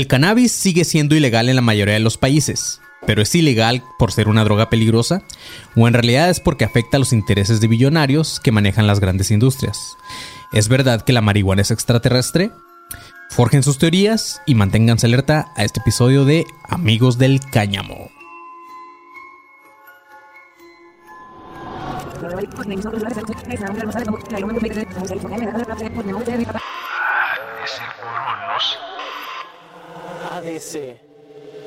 El cannabis sigue siendo ilegal en la mayoría de los países, pero es ilegal por ser una droga peligrosa o en realidad es porque afecta a los intereses de billonarios que manejan las grandes industrias. ¿Es verdad que la marihuana es extraterrestre? Forjen sus teorías y manténganse alerta a este episodio de Amigos del Cáñamo. Cronos. ADC.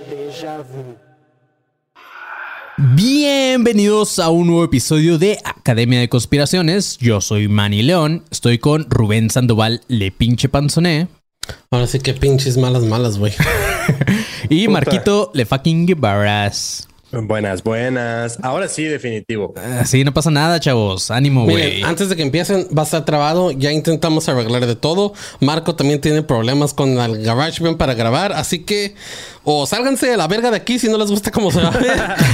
Déjà vu. Bienvenidos a un nuevo episodio de Academia de Conspiraciones. Yo soy Manny León, estoy con Rubén Sandoval, le pinche panzoné, Ahora sí que pinches malas, malas, güey. y Puta. Marquito le fucking Guevara's. Buenas, buenas. Ahora sí, definitivo. Así no pasa nada, chavos. Ánimo, güey. Antes de que empiecen, va a estar trabado. Ya intentamos arreglar de todo. Marco también tiene problemas con el GarageBand para grabar. Así que, o sálganse de la verga de aquí si no les gusta cómo se va a ver.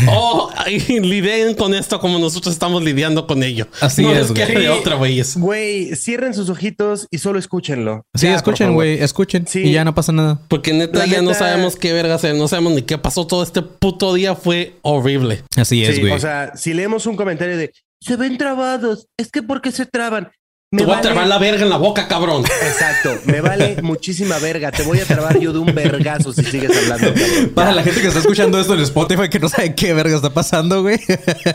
o ay, lidien con esto como nosotros estamos lidiando con ello. Así no es, güey. de otra, güey. Güey, cierren sus ojitos y solo escúchenlo. Sí, Ya, escuchen, güey, escuchen. Sí. Y ya no pasa nada. Porque neta La ya no sabemos qué verga hacer. No sabemos ni qué pasó. Todo este puto día fue horrible. Así es, Sí, güey. o sea, si leemos un comentario de se ven trabados, es que ¿por qué se traban? Te voy a trabar la verga en la boca, cabrón. Exacto, me vale muchísima verga. Te voy a trabar yo de un vergazo si sigues hablando. cabrón. Para la gente que está escuchando esto en Spotify que no sabe qué verga está pasando, güey.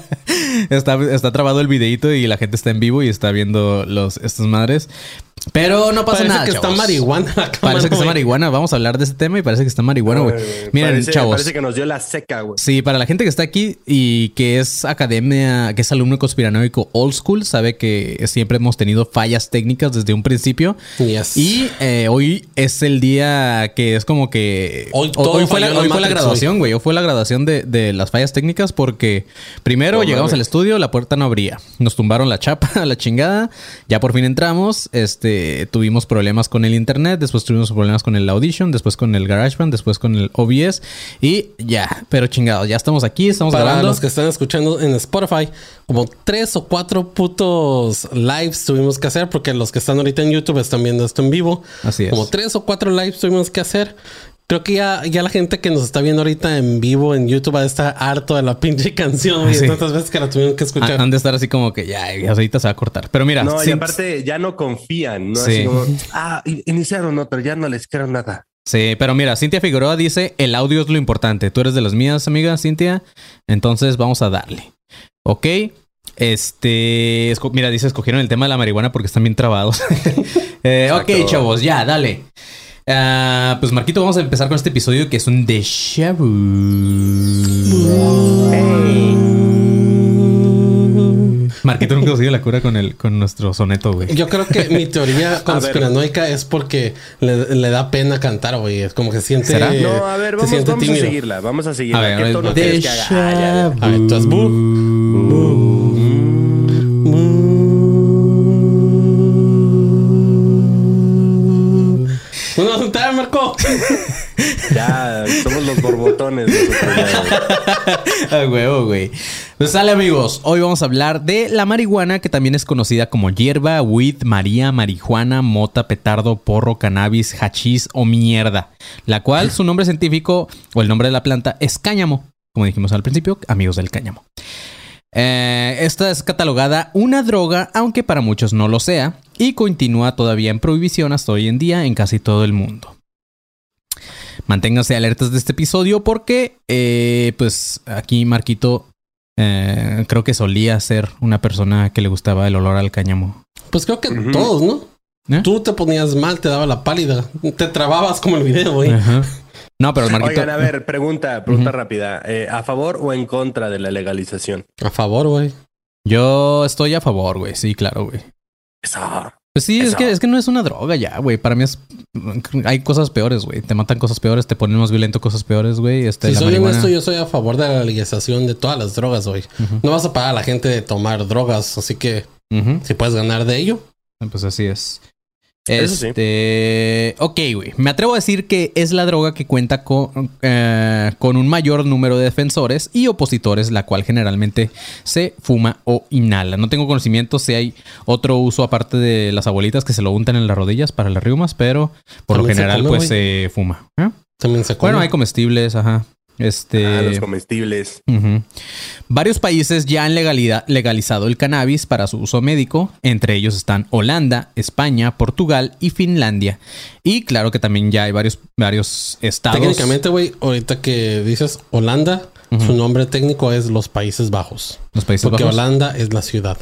está, está trabado el videito y la gente está en vivo y está viendo los estas madres. Pero no pasa Parece nada. que está marihuana la Parece que está marihuana. Vamos a hablar de ese tema y parece que está marihuana, güey. Miren, parece, chavos. Parece que nos dio la seca, güey. Sí, para la gente que está aquí y que es academia, que es alumno conspiranoico old school, sabe que siempre hemos tenido fallas técnicas desde un principio. Yes. Y eh, hoy es el día que es como que... Hoy hoy fue, la, hoy fue la graduación, güey. Hoy fue la graduación de, de las fallas técnicas porque primero llegamos al estudio, la puerta no abría. Nos tumbaron la chapa a la chingada. Ya por fin entramos. Este, tuvimos problemas con el internet, después tuvimos problemas con el Audition, después con el GarageBand, después con el OBS y ya. Pero chingados, ya estamos aquí, estamos Para grabando. los que están escuchando en Spotify, como tres o cuatro putos lives tuvimos que hacer, porque los que están ahorita en YouTube están viendo esto en vivo. Así es. Como tres o cuatro lives tuvimos que hacer. Creo que ya, ya la gente que nos está viendo ahorita en vivo en YouTube va a estar harto de la pinche canción, güey. Sí. Tantas veces que la tuvieron que escuchar. Han de estar así como que ya, ya ahorita se va a cortar. Pero mira, No, y aparte ya no confían, ¿no? Sí. Así como, ah, iniciaron otro, ya no les creo nada. Sí, pero mira, Cintia Figueroa dice, el audio es lo importante. Tú eres de las mías, amiga Cintia. Entonces vamos a darle. ¿Ok? Este, mira, dice, escogieron el tema de la marihuana porque están bien trabados. Eh, ok, chavos, ya, dale. Ah, pues Marquito, vamos a empezar con este episodio que es un déjà vu. Marquito nunca consiguió la cura con el con nuestro soneto, güey. Yo creo que mi teoría conspiranoica es porque le, le da pena cantar, güey. Es como que siente. ¿Será? No, a ver, vamos, a seguirla, vamos a seguirla. A ver, ¿Qué tono quieres que haga? Ah, ya, ya. A ver, tú haz los borbotones. A huevo, güey. Pues sale, amigos. Hoy vamos a hablar de la marihuana, que también es conocida como hierba, weed, maría, marihuana, mota, petardo, porro, cannabis, hachís o mierda. La cual, su nombre científico o el nombre de la planta es cáñamo. Como dijimos al principio, amigos del cáñamo. Eh, esta es catalogada una droga, aunque para muchos no lo sea, y continúa todavía en prohibición hasta hoy en día en casi todo el mundo. Manténganse alertas de este episodio porque, eh, pues aquí Marquito eh, creo que solía ser una persona que le gustaba el olor al cáñamo. Pues creo que todos, ¿no? ¿Eh? Tú te ponías mal, te daba la pálida. Te trababas como el video, güey. Ajá. No, pero Marquito. Oigan, a ver, pregunta, pregunta rápida. Eh, ¿A favor o en contra de la legalización? A favor, güey. Yo estoy a favor, güey. Sí, claro, güey. Esa. Pues sí, es que, es que no es una droga ya, güey. Para mí es. Hay cosas peores, güey. Te matan cosas peores, te ponen más violento cosas peores, güey. Este, Si soy marihuana- honesto, yo soy a favor de la legalización de todas las drogas, güey. No vas a pagar a la gente de tomar drogas, así que si puedes ganar de ello. Pues así es. Eso sí. Este. Ok, güey. Me atrevo a decir que es la droga que cuenta con, eh, con un mayor número de defensores y opositores, la cual generalmente se fuma o inhala. No tengo conocimiento si hay otro uso aparte de las abuelitas que se lo untan en las rodillas para las riumas, pero por lo se general, come, pues se fuma. ¿eh? También se come. Bueno, hay comestibles, ajá. Este. Ah, los comestibles. Varios países ya han legalizado el cannabis para su uso médico. Entre ellos están Holanda, España, Portugal y Finlandia. Y claro que también ya hay varios, varios estados. Técnicamente, güey, ahorita que dices Holanda, su nombre técnico es los Países Bajos. los Países Porque Bajos. Holanda es la ciudad.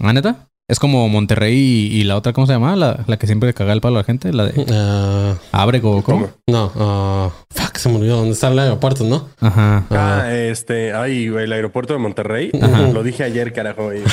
¿Ah, neta? Es como Monterrey y, y la otra, ¿cómo se llama? La, la que siempre caga el palo a la gente. La de Ah, Abrego, ¿cómo? ¿Cómo? no, ah, fuck, se me olvidó dónde está el aeropuerto, ¿no? Ajá. Ah, este, ay, güey, el aeropuerto de Monterrey. Ajá. Lo dije ayer, carajo. güey.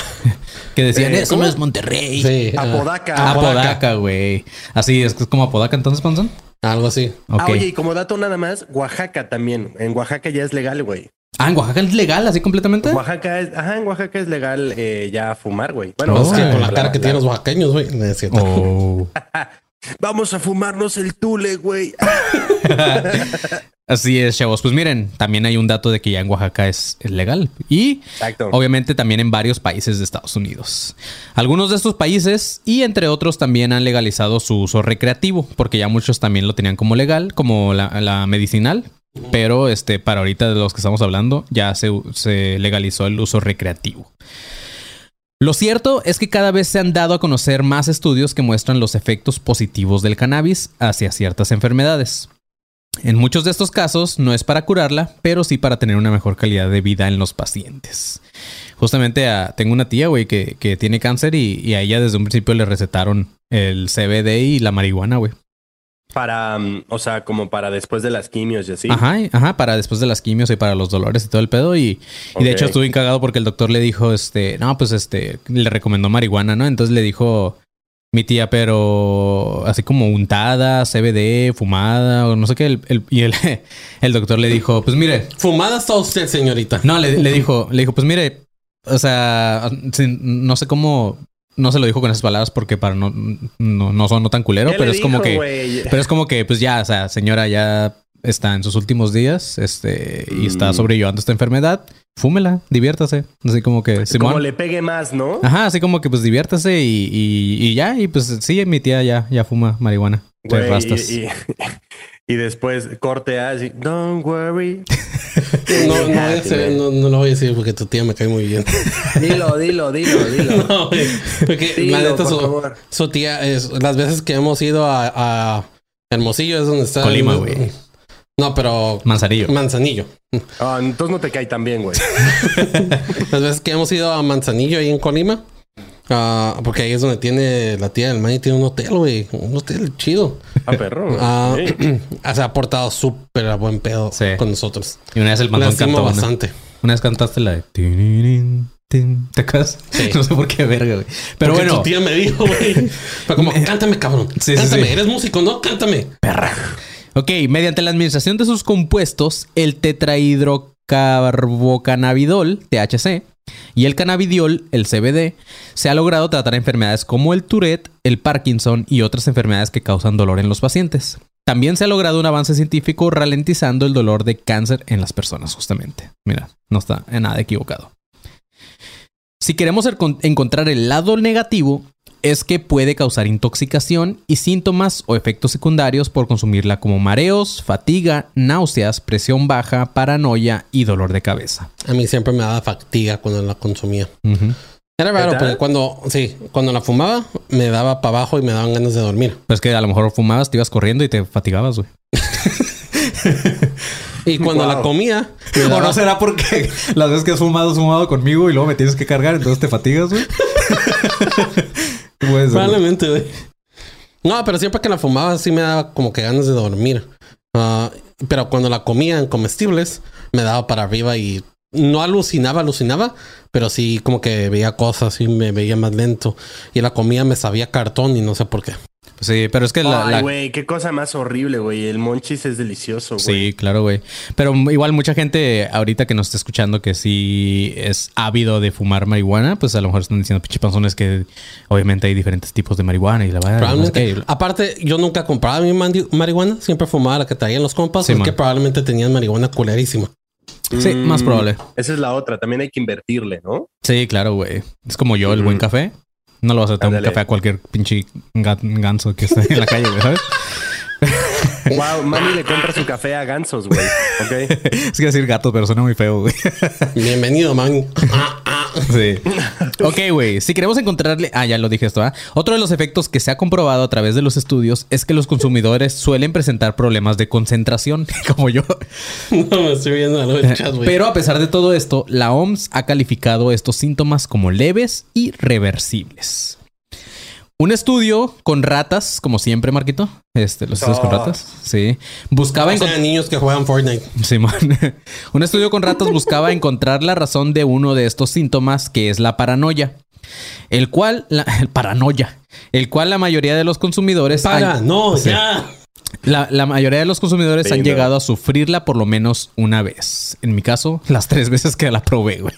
Que decían, Eh, eso ¿cómo? no es Monterrey. Sí. ah, Apodaca. Apodaca, güey. Así es, que es como Apodaca entonces, Panzón. algo así. Ok. Ah, oye, y como dato nada más, Oaxaca también. En Oaxaca ya es legal, güey. Ah, en Oaxaca es legal, así completamente. Oaxaca es, ajá, en Oaxaca es legal eh, ya fumar, güey. Bueno, es que con la la- cara que tienen los oaxaqueños, güey. no es cierto. Oh. Vamos a fumarnos el tule, güey. Así es, chavos. Pues miren, también hay un dato de que ya en Oaxaca es, es legal. Y Exacto. obviamente también en varios países de Estados Unidos. Algunos de estos países y entre otros también han legalizado su uso recreativo, porque ya muchos también lo tenían como legal, como la, la medicinal. Pero este, para ahorita de los que estamos hablando, ya se, legalizó el uso recreativo. Lo cierto es que cada vez se han dado a conocer más estudios que muestran los efectos positivos del cannabis hacia ciertas enfermedades. En muchos de estos casos no es para curarla, pero sí para tener una mejor calidad de vida en los pacientes. Justamente ah, tengo una tía, güey, que, que tiene cáncer y, y a ella desde un principio le recetaron el CBD y la marihuana, güey. Para, mm, o sea, como para después de las quimios y así. Ajá, ajá, para después de las quimios y para los dolores y todo el pedo. Y, y de hecho estuve encagado porque el doctor le dijo, este, no, pues este, le recomendó marihuana, ¿no? Entonces le dijo mi tía, pero así como untada, CBD, fumada, o no sé qué. el- el- y el, el doctor le dijo, pues mire, Fumada está usted, señorita. no, le, le dijo, le dijo, pues mire, o sea, no sé cómo, no se lo dijo con esas palabras porque para no, no, no sonó tan culero, ¿Qué pero es como que, pero es como que, pues ya, o sea, señora, ya está en sus últimos días, este, y está Mm. sobrellevando esta enfermedad, fúmela, diviértase. Así como que, Como le pegue más, ¿no? Ajá, así como que pues diviértase y, y, y ya, y pues sí, mi tía ya, ya fuma marihuana. Güey, rastas. y, y- después corte A así, don't worry. No, no, voy a hacer- no, no lo voy a decir porque tu tía me cae muy bien. Dilo, dilo, dilo, dilo. No, porque Dilo, la neta, su, tía es las veces que hemos ido a, a Hermosillo es donde está. Colima, güey. No, pero Manzanillo. Manzanillo. Ah, entonces no te cae tan bien, güey. Las veces que hemos ido a Manzanillo ahí en Colima. Ah, porque ahí es donde tiene la tía del Manny, tiene un hotel, güey. Un hotel chido. Ah, perro. Ah, Sí. se ha portado súper a buen pedo Sí. con nosotros. Y una vez el mandón cantó una. bastante. Una vez cantaste la de... ¿Te acuerdas? Sí. No sé por qué verga, güey. Pero Porque bueno, tu tía me dijo, güey. Fue como, cántame, cabrón. Sí, cántame, sí. eres músico, ¿no? Cántame. ok, mediante la administración de sus compuestos, el tetrahidrocarbocannabidol, THC, y el cannabidiol, el CBD, se ha logrado tratar enfermedades como el Tourette, el Parkinson y otras enfermedades que causan dolor en los pacientes. También se ha logrado un avance científico ralentizando el dolor de cáncer en las personas, justamente. Mira, no está en nada equivocado. Si queremos encontrar el lado negativo, es que puede causar intoxicación y síntomas o efectos secundarios por consumirla como mareos, fatiga, náuseas, presión baja, paranoia y dolor de cabeza. A mí siempre me daba fatiga cuando la consumía. Era raro ¿Verdad? porque cuando, sí, cuando la fumaba me daba para abajo y me daban ganas de dormir. Pues que a lo mejor fumabas, te ibas corriendo y te fatigabas, güey. Y cuando Wow. la comía, O no será porque las veces que has fumado, has fumado conmigo y luego me tienes que cargar, entonces te fatigas, güey. Probablemente. No, pero siempre que la fumaba sí me daba como que ganas de dormir. Ah, pero cuando la comía en comestibles, me daba para arriba y no alucinaba, alucinaba, pero sí como que veía cosas y me veía más lento. Y la comida me sabía cartón y no sé por qué. Sí, pero es que la, Ay, la- güey, qué cosa más horrible, güey. El monchis es delicioso, güey. Sí, claro, güey. Pero igual mucha gente ahorita que nos está escuchando que sí es ávido de fumar marihuana, pues a lo mejor están diciendo pinche panzones que obviamente hay diferentes tipos de marihuana y la verdad. Probablemente. Aparte, yo nunca compraba mi marihuana, siempre fumaba la que traían los compas, Sí, es man. que probablemente tenían marihuana culerísima. Sí, más Mm, probable. Esa es la otra. También hay que invertirle, ¿no? Sí, claro, güey. Es como yo, el buen café. No lo vas a tomar un café a cualquier pinche ga- ganso que esté en la calle, ¿sabes? Wow, Manny le compra su café a gansos, güey. Ok. Es que decir gato, pero suena muy feo, güey. Bienvenido, man. Sí. Ok, güey. Si queremos encontrarle. Ah, ya lo dije esto, ¿ah? Otro de los efectos que se ha comprobado a través de los estudios es que los consumidores suelen presentar problemas de concentración, como yo. No me estoy viendo algo del chat, güey. Pero a pesar de todo esto, la OMS ha calificado estos síntomas como leves y reversibles. Un estudio con ratas, como siempre, Marquito. Este, los estudios con ratas. Sí. Buscaba encontrar. niños que juegan Fortnite. Simón. Un estudio con ratas buscaba encontrar la razón de uno de estos síntomas, que es la paranoia. El cual, la, el paranoia, el cual la mayoría de los consumidores. Para, no, Sí. ya. La, la mayoría de los consumidores Sí, han no. llegado a sufrirla por lo menos una vez. En mi caso, las tres veces que la probé, güey.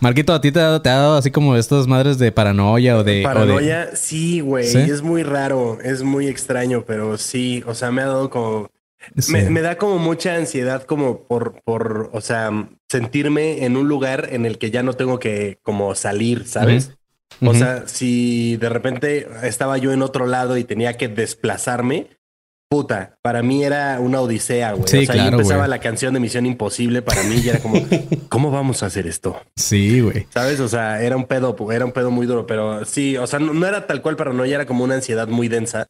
Marquito, ¿a ti te ha, te ha dado así como estas madres de paranoia o de... o de- Paranoia, sí, güey. ¿Sí? Es muy raro, es muy extraño, pero sí, o sea, me ha dado como... Sí. Me, me da como mucha ansiedad como por, por, o sea, sentirme en un lugar en el que ya no tengo que como salir, ¿sabes? O sea, si de repente estaba yo en otro lado y tenía que desplazarme, puta, para mí era una odisea, güey. Sí, o sea, ahí claro, empezaba güey. la canción de Misión Imposible para mí y era como, ¿cómo vamos a hacer esto? Sí, güey. ¿Sabes? O sea, era un pedo, era un pedo muy duro, pero sí, o sea, no, no era tal cual paranoia, era como una ansiedad muy densa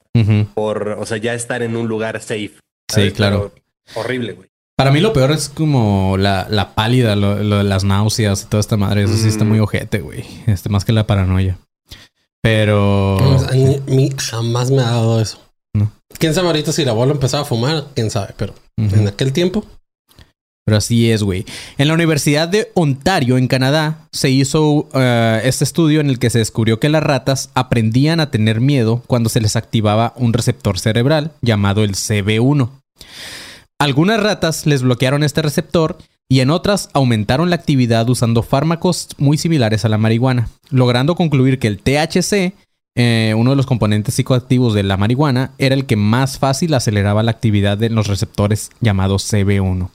por, o sea, ya estar en un lugar safe. Sí, claro. Pero horrible, güey. Para mí lo peor es como la, la pálida, lo, lo de las náuseas y toda esta madre. Eso sí está Mm. muy ojete, güey. Este, más que la paranoia. Pero... A mí jamás me ha dado eso. Quién sabe ahorita si la abuelo empezaba a fumar, quién sabe, pero en aquel tiempo. Pero así es, güey. En la Universidad de Ontario, en Canadá, se hizo eh, este estudio en el que se descubrió que las ratas aprendían a tener miedo cuando se les activaba un receptor cerebral llamado el CB1. Algunas ratas les bloquearon este receptor y en otras aumentaron la actividad usando fármacos muy similares a la marihuana, logrando concluir que el THC, eh, uno de los componentes psicoactivos de la marihuana, era el que más fácil aceleraba la actividad de los receptores llamados CB1.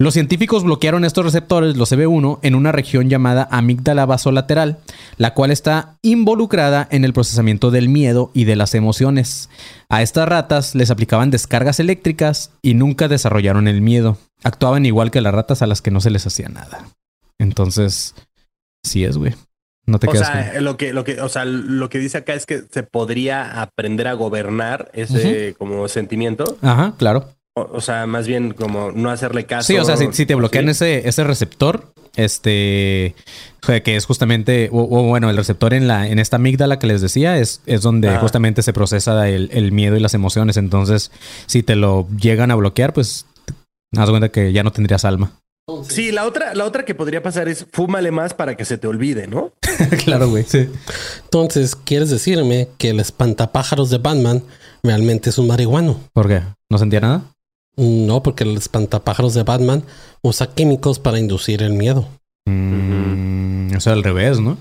Los científicos bloquearon estos receptores, los CB1, en una región llamada amígdala basolateral, la cual está involucrada en el procesamiento del miedo y de las emociones. A estas ratas les aplicaban descargas eléctricas y nunca desarrollaron el miedo. Actuaban igual que las ratas a las que no se les hacía nada. Entonces, sí es, güey. No te O quedas sea, con- lo que, lo que, o sea, lo que dice acá es que se podría aprender a gobernar ese como sentimiento. Ajá, claro. O, o sea, más bien como no hacerle caso. Sí, o sea, si, si te bloquean ¿sí? ese, ese receptor, este, que es justamente, o, o bueno, el receptor en la, en esta amígdala que les decía, es, es donde Ajá. justamente se procesa el, el miedo y las emociones. Entonces, si te lo llegan a bloquear, pues, haz cuenta que ya no tendrías alma. Sí, la otra, la otra que podría pasar es fúmale más para que se te olvide, ¿no? claro, güey. Sí. Entonces, ¿quieres decirme que el espantapájaros de Batman realmente es un marihuano? ¿Por qué? ¿No sentía nada? No, porque el espantapájaros de Batman usa químicos para inducir el miedo. Mm, O sea, al revés, ¿no?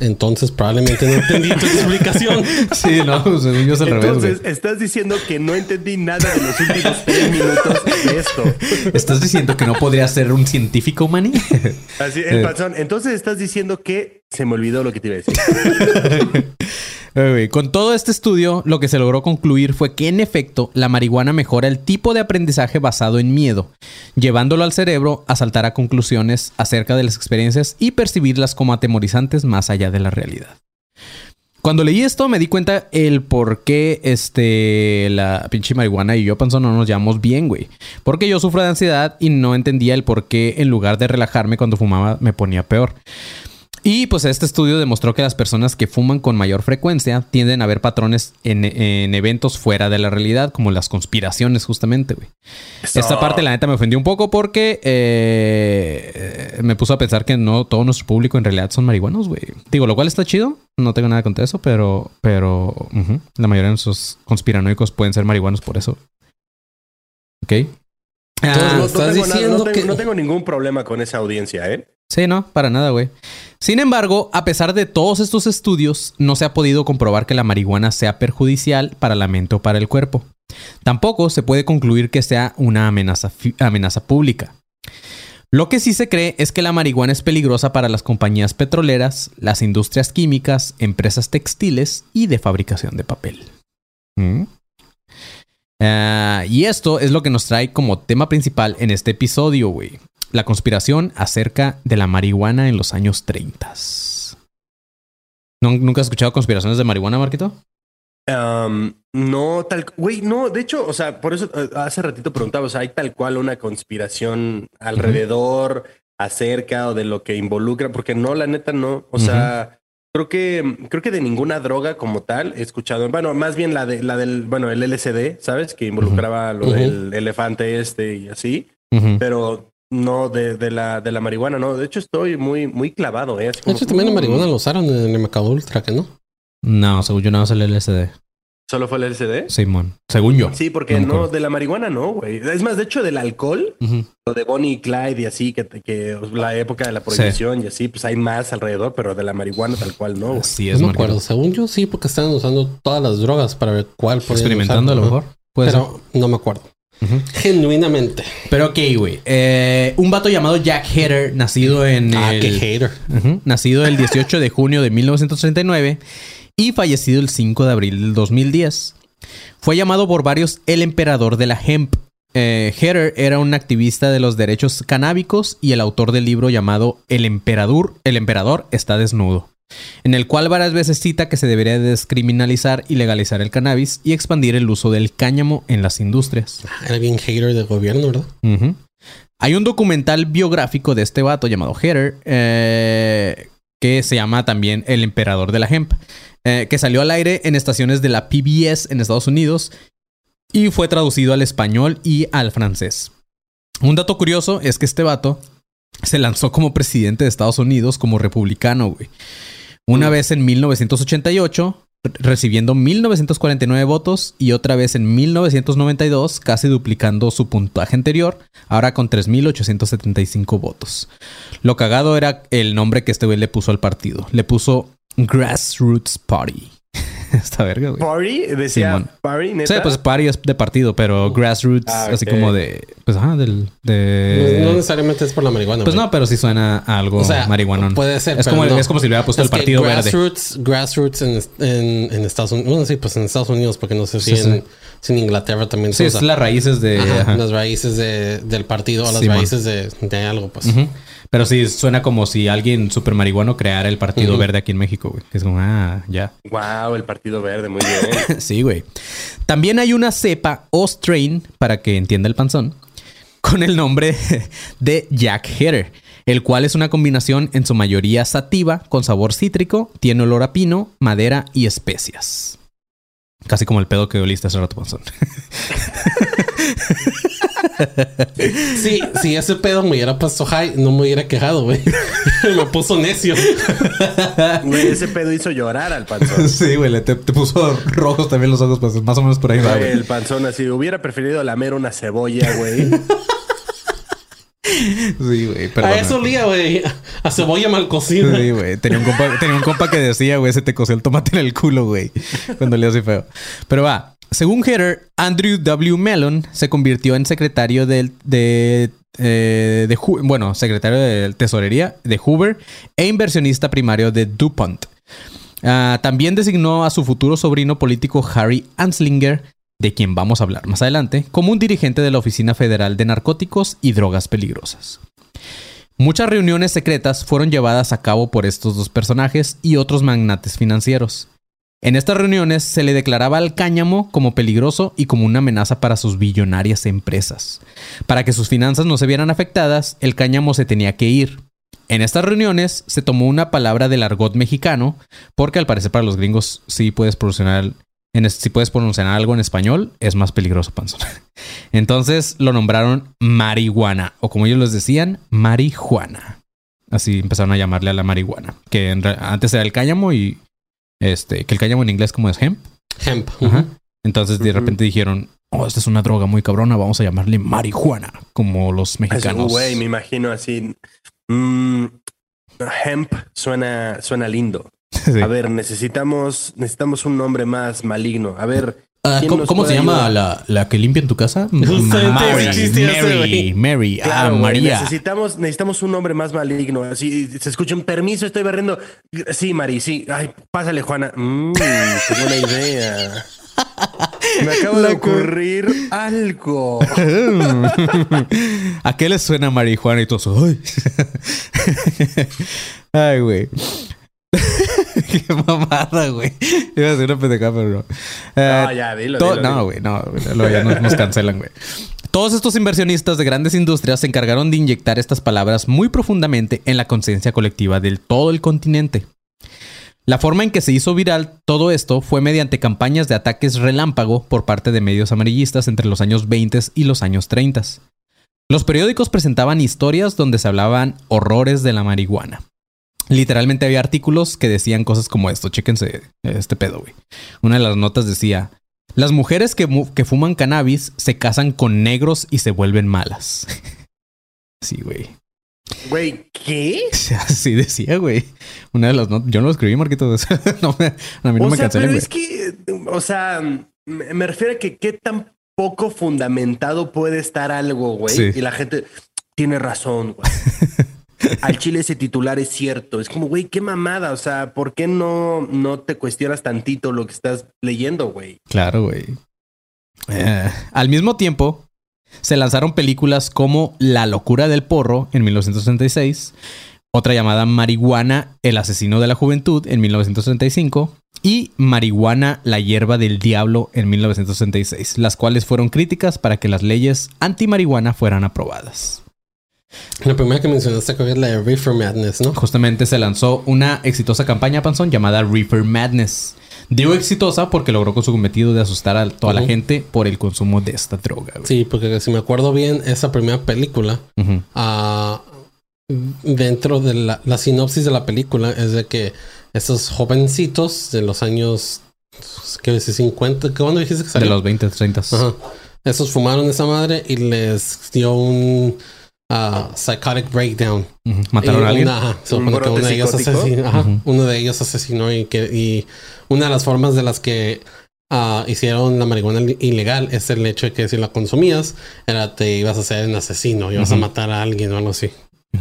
Entonces, probablemente no entendí tu explicación. Sí, no, según yo es al revés. Entonces, estás diciendo que no entendí nada de los últimos tres minutos de esto. ¿Estás diciendo que no podría ser un científico, Manny? Así, el Eh. panzón. Entonces estás diciendo que se me olvidó lo que te iba a decir. Con todo este estudio, lo que se logró concluir fue que en efecto la marihuana mejora el tipo de aprendizaje basado en miedo, llevándolo al cerebro a saltar a conclusiones acerca de las experiencias y percibirlas como atemorizantes más allá de la realidad. Cuando leí esto me di cuenta el por qué este, la pinche marihuana y yo Panzón no nos llevamos bien, güey. Porque yo sufro de ansiedad y no entendía el por qué en lugar de relajarme cuando fumaba me ponía peor. Y pues este estudio demostró que las personas que fuman con mayor frecuencia tienden a ver patrones en, en eventos fuera de la realidad, como las conspiraciones justamente, güey. Esta parte la neta me ofendió un poco porque eh, me puso a pensar que no todo nuestro público en realidad son marihuanos, güey. Digo, lo cual está chido, no tengo nada contra eso, pero, pero la mayoría de nuestros conspiranoicos pueden ser marihuanos por eso. ¿Ok? Ah, ¿me No, estás tengo, nada- diciendo no tengo- que- no tengo ningún problema con esa audiencia, ¿eh? Sí, no, para nada, güey. Sin embargo, a pesar de todos estos estudios, no se ha podido comprobar que la marihuana sea perjudicial para la mente o para el cuerpo. Tampoco se puede concluir que sea una amenaza, amenaza pública. Lo que sí se cree es que la marihuana es peligrosa para las compañías petroleras, las industrias químicas, empresas textiles y de fabricación de papel. ¿Mm? Ah, y esto es lo que nos trae como tema principal en este episodio, güey. La conspiración acerca de la marihuana en los años 30. ¿No- ¿Nunca has escuchado conspiraciones de marihuana, Marquito? Um, no, tal, güey, no, de hecho, o sea, por eso eh, hace ratito preguntaba, o sea, hay tal cual una conspiración alrededor, acerca o de lo que involucra, porque no, la neta no, o sea, creo que, creo que de ninguna droga como tal he escuchado, bueno, más bien la de, la del, bueno, el LSD, ¿sabes? Que involucraba lo Ujú. del elefante este y así, pero no de, de la, de la marihuana, no, de hecho estoy muy, muy clavado, ¿eh? Así De como, hecho, también la marihuana lo usaron en el mercado ultra, que no. No, según yo no es el LSD. ¿Solo fue el LSD? Simón. Según yo. Sí, porque No de la marihuana no, güey. Es más, de hecho, del alcohol, Ujú. lo de Bonnie y Clyde y así, que, que la época de la prohibición y así, pues hay más alrededor, pero de la marihuana tal cual no, güey. Así No es, me acuerdo. Según yo, sí, porque estaban usando todas las drogas para ver cuál podían Experimentando a lo mejor. Puede ser. Pero no me acuerdo. Genuinamente. Pero ok, güey. Eh, un vato llamado Jack Hatter, nacido en Ah, el... qué hater. Nacido el 18 de junio de 1939 y fallecido el 5 de abril del 2010. Fue llamado por varios el emperador de la hemp. Eh, Hatter era un activista de los derechos canábicos y el autor del libro llamado El emperador, el emperador está desnudo, en el cual varias veces cita que se debería descriminalizar y legalizar el cannabis y expandir el uso del cáñamo en las industrias. Era bien hater del gobierno, ¿verdad? Hay un documental biográfico de este vato llamado Hatter eh, que se llama también El Emperador de la Hemp, eh, que salió al aire en estaciones de la PBS en Estados Unidos y fue traducido al español y al francés. Un dato curioso es que este vato se lanzó como presidente de Estados Unidos como republicano, güey. Una vez en 1988, re- recibiendo 1949 votos y otra vez en 1992, casi duplicando su puntaje anterior, ahora con 3.875 votos. Lo cagado era el nombre que este güey le puso al partido. Le puso Grassroots Party. Esta verga, güey. Party, decía Simón. Party, Sí, neta. pues party es de partido, pero grassroots, Ah, así ok. como de, pues ajá, del, No- de... no necesariamente es por la marihuana. Pues güey. no, pero sí suena a algo O sea, marihuanón. puede ser, Es pero como, no. es como si le hubiera puesto Es el que partido verde. grassroots, Grassroots en, en, en Estados Unidos. Bueno, sí, pues en Estados Unidos, porque no sé si, Sí, sí. en, si en Inglaterra también Sí, se es usa. las raíces de... Ajá, ajá. las raíces de, del partido o las Simón. raíces de, de algo, pues. Ujú. Pero sí, suena como si alguien super marihuano creara el partido verde aquí en México, güey. Que es como, ah, ya. Wow, el Partido Verde, muy bien. sí, güey. También hay una cepa o strain, para que entienda el panzón, con el nombre de Jack Hatter, el cual es una combinación en su mayoría sativa, con sabor cítrico, tiene olor a pino, madera y especias. Casi como el pedo que oliste hace rato, panzón. Sí, si ese pedo me hubiera puesto high, no me hubiera quejado, güey. me puso necio. Güey, ese pedo hizo llorar al panzón. sí, güey, le- te, te puso rojos también los ojos, pues más o menos por ahí va, güey. El panzón así, hubiera preferido lamer una cebolla, güey. Sí, güey, A eso olía, güey. A cebolla mal cocida. Sí, güey. Tenía un compa, tenía un compa que decía, güey, se te coció el tomate en el culo, güey. Cuando le así feo. Pero va. Según Hatter, Andrew W. Mellon se convirtió en secretario del, de, eh, bueno, secretario de tesorería de Hoover e inversionista primario de DuPont. Ah, también designó a su futuro sobrino político Harry Anslinger, de quien vamos a hablar más adelante, como un dirigente de la Oficina Federal de Narcóticos y Drogas Peligrosas. Muchas reuniones secretas fueron llevadas a cabo por estos dos personajes y otros magnates financieros. En estas reuniones se le declaraba al cáñamo como peligroso y como una amenaza para sus billonarias empresas. Para que sus finanzas no se vieran afectadas, el cáñamo se tenía que ir. En estas reuniones se tomó una palabra del argot mexicano, porque al parecer para los gringos sí puedes pronunciar, en si puedes pronunciar algo en español, es más peligroso, panzón. Entonces lo nombraron marihuana, o como ellos les decían, marihuana. Así empezaron a llamarle a la marihuana, que antes era el cáñamo y este, que el cáñamo en inglés como es hemp. Hemp. Ajá. Entonces de repente dijeron, oh, esta es una droga muy cabrona, vamos a llamarle marihuana, como los mexicanos. Güey, me imagino así. mm, hemp suena, suena lindo. Sí. A ver, necesitamos, necesitamos un nombre más maligno. A ver, Ah, ¿quién ¿Cómo, se llama la, la que limpia en tu casa? Mary, Mary. Mary, ah, Claro, María. necesitamos, necesitamos un nombre más maligno. Así se escucha un permiso, estoy barriendo. Sí, Mari, sí. Ay, pásale, Juana. Mm, qué buena idea. Me acaba de ocurrir algo. ¿A qué le suena marihuana y todo eso? Ay, Ay güey. qué mamada, güey. Iba a decir una pendejada, pero no. Eh, No, ya, dilo, dilo, No, güey, no. luego ya nos, nos cancelan, güey. Todos estos inversionistas de grandes industrias se encargaron de inyectar estas palabras muy profundamente en la conciencia colectiva del todo el continente. La forma en que se hizo viral todo esto fue mediante campañas de ataques relámpago por parte de medios amarillistas entre los años 20 y los años 30. Los periódicos presentaban historias donde se hablaban horrores de la marihuana. Literalmente había artículos que decían cosas como esto. Chéquense este pedo, güey. Una de las notas decía: Las mujeres que, mu- que fuman cannabis se casan con negros y se vuelven malas. sí, güey. Güey, ¿qué? Así decía, güey. Una de las notas. Yo no lo escribí, Marquito. no a mí no o me sea, cancelen, pero güey. es que, o sea, me me refiero a que qué tan poco fundamentado puede estar algo, güey. Sí. Y la gente tiene razón, güey. Al chile ese titular es cierto. Es como, güey, qué mamada. O sea, ¿por qué no, no te cuestionas tantito lo que estás leyendo, güey? Claro, güey. Eh, al mismo tiempo, se lanzaron películas como La locura del porro en 1966, otra llamada Marihuana, el asesino de la juventud en 1965 y Marihuana, la hierba del diablo en 1966, las cuales fueron críticas para que las leyes anti-marihuana fueran aprobadas. La primera que mencionaste creo que es la de Reefer Madness, ¿no? Justamente se lanzó una exitosa campaña, Panzón, llamada Reefer Madness. Digo exitosa porque logró con su cometido de asustar a toda la gente por el consumo de esta droga. güey. Sí, porque si me acuerdo bien, esa primera película, ah, dentro de la, la sinopsis de la película, es de que esos jovencitos de los años, ¿qué ves? 50, ¿cuándo dijiste que De salió? los 20, 30. Ajá. Esos fumaron esa madre y les dio un ah, psychotic breakdown. Ujú. ¿Mataron Y a alguien? una- ajá, se ¿Un que uno de ellos asesinó. ajá, Ujú. uno de ellos asesinó y que y una de las formas de las que ah, hicieron la marihuana ilegal es el hecho de que si la consumías era te ibas a ser un asesino, ibas a Ujú. matar a alguien o algo así.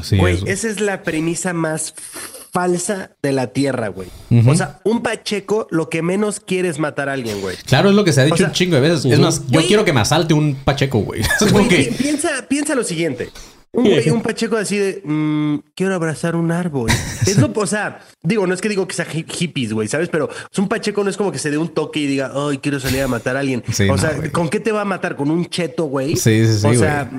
Sí, Güey, es- esa es la premisa más falsa de la tierra, güey. Ujú. O sea, un pacheco lo que menos quiere es matar a alguien, güey. Claro, es lo que se ha dicho o sea, un chingo de veces. Es ujú. más, yo Güey. quiero que me asalte un pacheco, güey. Es como Güey, que... pi- piensa, piensa lo siguiente. Un güey, un pacheco así de mm, quiero abrazar un árbol. Es lo, o sea, digo, no es que digo que sea hi- hippies, güey, ¿sabes? Pero es un pacheco no es como que se dé un toque y diga, ay, quiero salir a matar a alguien. Sí, o no, sea. ¿con qué te va a matar? ¿Con un cheto, güey? Sí, sí, sí, O sea,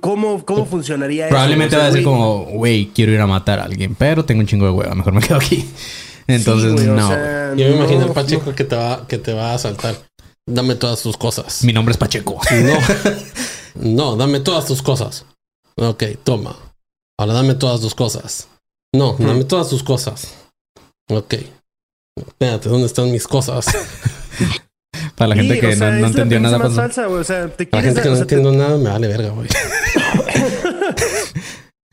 ¿cómo, cómo funcionaría Probablemente eso? va a decir como, güey, quiero ir a matar a alguien, pero tengo un chingo de hueva, mejor me quedo aquí. Entonces, sí, güey, o no. sea, Yo me imagino no, el pacheco que te va que te va a asaltar. Dame todas tus cosas. Mi nombre es Pacheco. No. no, dame todas tus cosas. Ok, toma. Ahora dame todas tus cosas. No, dame todas tus cosas. Ok. Espérate, ¿dónde están mis cosas? Para la gente que no, entendió nada. pues, Para la gente que no entiendo nada, me vale verga, güey.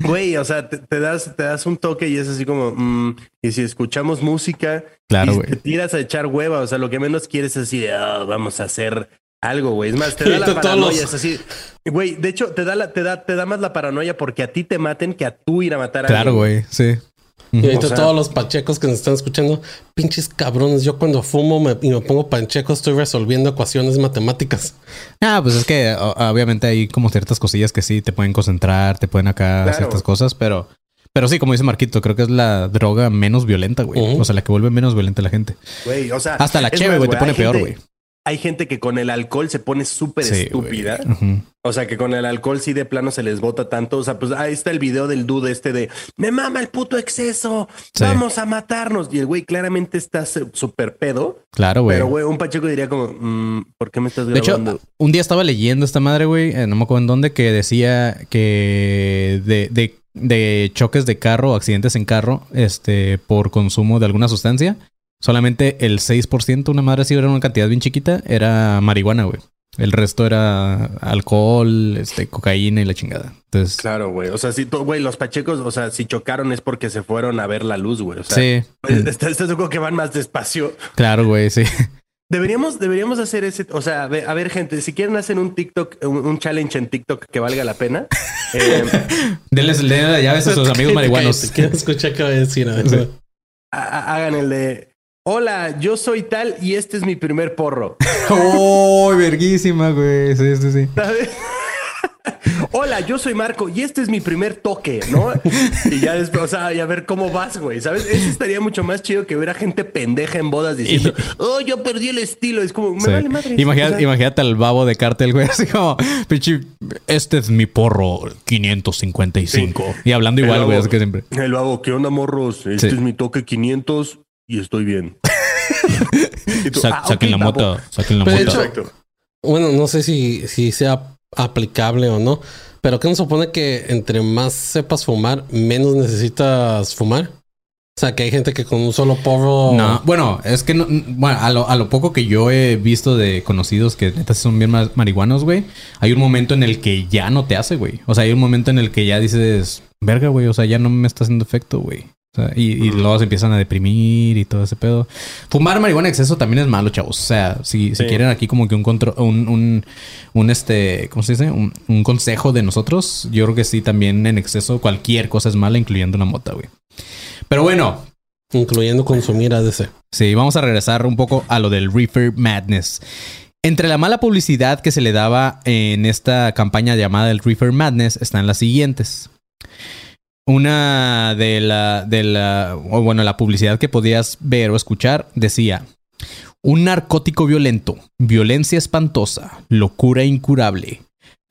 Güey, o sea, te, te das, te das un toque y es así como, mm, y si escuchamos música, Claro, y güey. te tiras a echar hueva, o sea, lo que menos quieres es así de, "Ah, vamos a hacer algo, güey. Es más, te da la paranoia, es así. Güey, de hecho, te da, la, te, da, te da más la paranoia porque a ti te maten que a tú ir a matar a Claro, alguien. güey, sí. Y ahorita O sea- todos los pachecos que nos están escuchando, pinches cabrones, yo cuando fumo me- y me pongo pancheco estoy resolviendo ecuaciones matemáticas. Ah, pues es que obviamente hay como ciertas cosillas que sí te pueden concentrar, te pueden acá Claro. ciertas cosas, pero pero sí, como dice Marquito, creo que es la droga menos violenta, güey. O sea, la que vuelve menos violenta a la gente. Güey, o sea, Hasta la cheve, güey, te pone peor, gente- güey. Hay gente que con el alcohol se pone súper Sí, estúpida. O sea, que con el alcohol sí de plano se les bota tanto. O sea, pues ahí está el video del dude este de me mama el puto exceso. Sí. Vamos a matarnos. Y el güey claramente está súper pedo. Claro, güey. Pero güey, un pacheco diría como, "Mm, ¿por qué me estás De hecho, grabando? un día estaba leyendo esta madre, güey, eh, no me acuerdo en dónde, que decía que de, de, de choques de carro, accidentes en carro, este, por consumo de alguna sustancia, solamente el 6%, una madre así, era una cantidad bien chiquita, era marihuana, güey. El resto era alcohol, este, cocaína y la chingada. Entonces, Claro, güey. O sea, si tú- güey, los pachecos, o sea, si chocaron es porque se fueron a ver la luz, güey. O sea, sí, pues, ¿estás, seguro que van más despacio? claro, güey, sí. Deberíamos, deberíamos hacer ese, o sea, a ver, a ver, gente, si quieren hacer un TikTok, un, un challenge en TikTok que valga la pena, eh, Denles, denle las llaves a sus amigos marihuanos. Quiero escuchar qué va a decir. hagan el de Hola, yo soy tal y este es mi primer porro. ¡Oh, verguísima, güey! Sí, sí, sí. ¿Sabes? Hola, yo soy Marco y este es mi primer toque, ¿no? Y ya después, o sea, y a ver cómo vas, güey, ¿sabes? Eso estaría mucho más chido que ver a gente pendeja en bodas diciendo, oh, yo perdí el estilo. Es como, me Sí. vale madre. Imagínate, O sea, imagínate al babo de cartel, güey, así como, pinche, este es mi porro 555. Y hablando el igual, güey, es que siempre. El babo, ¿qué onda, morros? Este Sí. es mi toque 500 y estoy bien. Y tú, Sa- "Ah, saquen la babo". mota, saquen la Pero de mota. hecho- Exacto. Bueno, no sé si, si sea aplicable o no, pero ¿qué nos supone que entre más sepas fumar, menos necesitas fumar? O sea, que hay gente que con un solo porro... No, bueno, es que no, bueno, a lo, a lo poco que yo he visto de conocidos que neta son bien ma- marihuanos, güey, hay un momento en el que ya no te hace, güey. O sea, hay un momento en el que ya dices, verga, güey, o sea, ya no me está haciendo efecto, güey. O sea, y, y luego se empiezan a deprimir y todo ese pedo. Fumar marihuana en exceso también es malo, chavos. O sea, si, si Sí. quieren aquí como que un control, un, un, un este, ¿cómo se dice? Un, un consejo de nosotros, yo creo que sí, también en exceso cualquier cosa es mala, incluyendo la mota, güey. Pero bueno, Incluyendo consumir ADC. Sí, vamos a regresar un poco a lo del Reefer Madness. Entre la mala publicidad que se le daba en esta campaña llamada el Reefer Madness están las siguientes. Una de la, de la, o bueno, la publicidad que podías ver o escuchar decía, un narcótico violento, violencia espantosa, locura incurable.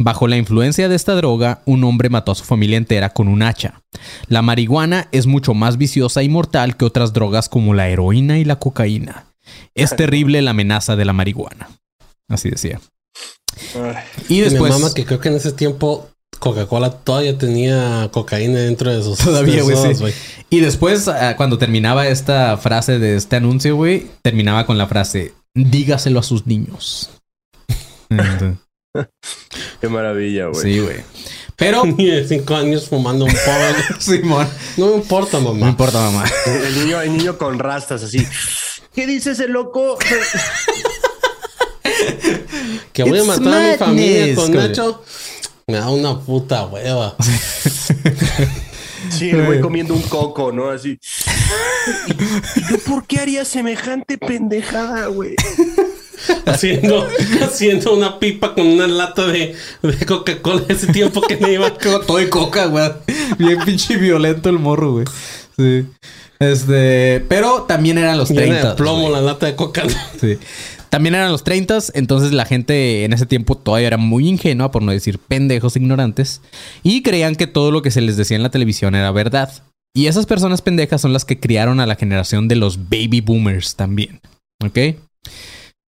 Bajo la influencia de esta droga, un hombre mató a su familia entera con un hacha. La marihuana es mucho más viciosa y mortal que otras drogas como la heroína y la cocaína. Es terrible la amenaza de la marihuana. Así decía. Y Y después... Mi mamá que creo que en ese tiempo Coca-Cola todavía tenía cocaína dentro de sus... Todavía, güey, sí. Y después, ah, cuando terminaba esta frase de este anuncio, güey, terminaba con la frase, dígaselo a sus niños. Qué maravilla, güey. sí, güey. Pero, Ni de cinco años fumando un porro. Simón, no me importa, mamá. no importa, mamá. El niño, el niño con rastas así. ¿Qué dice ese loco? Que voy a matar a mi familia con güey. Nacho. Me da una puta hueva. Sí, el güey comiendo un coco, ¿no? Así. ¿Y yo por qué haría semejante pendejada, güey? haciendo, haciendo una pipa con una lata de, de Coca-Cola ese tiempo que me iba. Todo de coca, güey. Bien pinche violento el morro, güey. Sí. Este, pero también eran los Llena 30. de plomo güey. la lata de coca. Sí. También eran los 30, entonces la gente en ese tiempo todavía era muy ingenua, por no decir pendejos ignorantes, y creían que todo lo que se les decía en la televisión era verdad. Y esas personas pendejas son las que criaron a la generación de los baby boomers también. ¿Ok?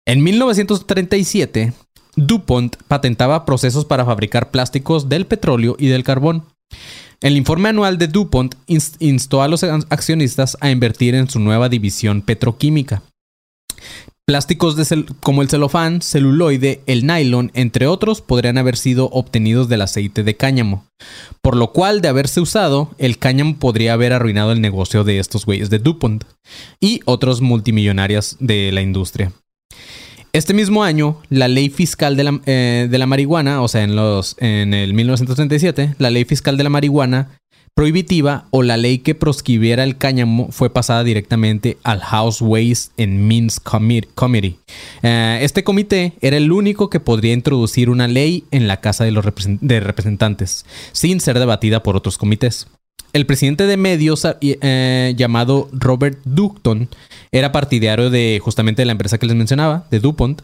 En 1937, DuPont patentaba procesos para fabricar plásticos del petróleo y del carbón. El informe anual de DuPont ins- instó a los accionistas a invertir en su nueva división petroquímica. Plásticos como el celofán, celuloide, el nylon, entre otros, podrían haber sido obtenidos del aceite de cáñamo. Por lo cual, de haberse usado, el cáñamo podría haber arruinado el negocio de estos güeyes de DuPont y otros multimillonarios de la industria. Este mismo año, la ley fiscal de la, eh, de la marihuana, o sea, en, los, en el 1937, la ley fiscal de la marihuana prohibitiva o la ley que proscribiera el cáñamo fue pasada directamente al House Ways and Means Commi- Committee. Eh, este comité era el único que podría introducir una ley en la Casa de los de Representantes, sin ser debatida por otros comités. El presidente de medios eh, llamado Robert Ducton era partidario de justamente de la empresa que les mencionaba, de DuPont,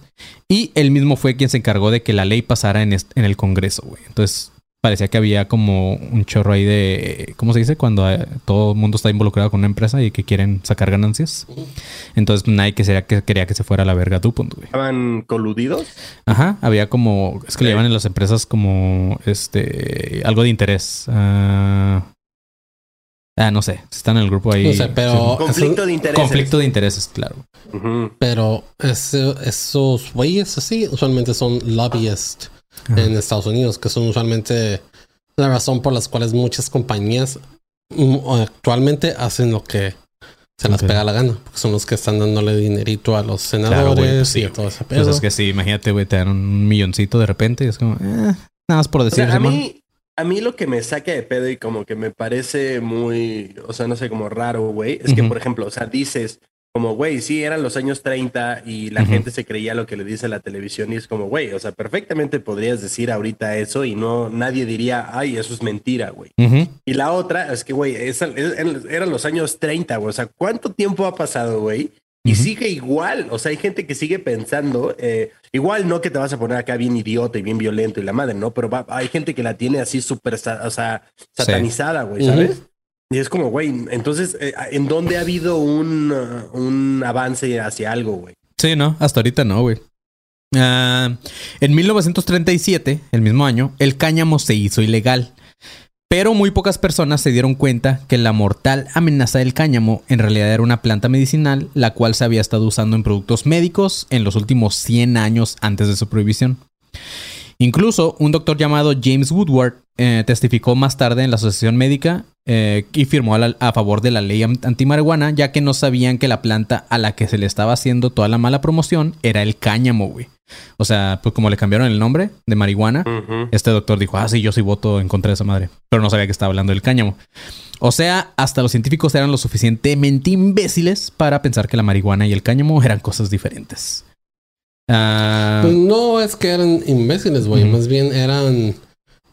y él mismo fue quien se encargó de que la ley pasara en, el Congreso. Entonces parecía que había como un chorro ahí de, ¿cómo se dice? Cuando eh, todo el mundo está involucrado con una empresa y que quieren sacar ganancias. Entonces nadie que, sería, que quería que se fuera a la verga DuPont, güey. ¿Estaban coludidos? Ajá, había como, es que le Ok. llaman en las empresas como, este, algo de interés. Ah, ah, no sé, si están en el grupo ahí. No sé, pero- sí. Conflicto de intereses. Conflicto de intereses, claro. Pero ese- esos güeyes así usualmente son lobbyists Ajá. en Estados Unidos, que son usualmente la razón por las cuales muchas compañías mm, actualmente hacen lo que se les Ok. pega la gana, porque son los que están dándole dinerito a los Claro, senadores pues sí, y a todo ese Pues pedo. es que sí, imagínate, güey, te dan un milloncito de repente y es como, eh, nada más por O decir, sea, a mí, a mí lo que me saca de pedo y como que me parece muy, o sea, no sé, como raro, güey, es que, por ejemplo, o sea, dices, como, güey, sí, eran los años 30 y la gente se creía lo que le dice la televisión y es como, güey, o sea, perfectamente podrías decir ahorita eso y no, nadie diría, ay, eso es mentira, güey. Y la otra es que, güey, es- eran los años 30, güey. O sea, ¿cuánto tiempo ha pasado, güey? Y sigue igual. O sea, hay gente que sigue pensando, eh, igual no que te vas a poner acá bien idiota y bien violento y la madre, ¿no? Pero va- hay gente que la tiene así súper, o sea, satanizada, güey. ¿sabes? Y es como, güey, entonces, eh, ¿en dónde ha habido un, uh, un avance hacia algo, güey? Sí, no, hasta ahorita no, güey. Ah, en 1937, el mismo año, el cáñamo se hizo ilegal. Pero muy pocas personas se dieron cuenta que la mortal amenaza del cáñamo en realidad era una planta medicinal, la cual se había estado usando en productos médicos en los últimos 100 años antes de su prohibición. Incluso un doctor llamado James Woodward eh, testificó más tarde en la Asociación Médica eh, y firmó a, la- a favor de la ley antimarihuana, ya que no sabían que la planta a la que se le estaba haciendo toda la mala promoción era el cáñamo, güey. O sea, pues como le cambiaron el nombre de marihuana, este doctor dijo, ah, sí, yo sí voto en contra de esa madre. Pero no sabía que estaba hablando del cáñamo. O sea, hasta los científicos eran lo suficientemente imbéciles para pensar que la marihuana y el cáñamo eran cosas diferentes. Pues no es que eran imbéciles, güey. Más bien eran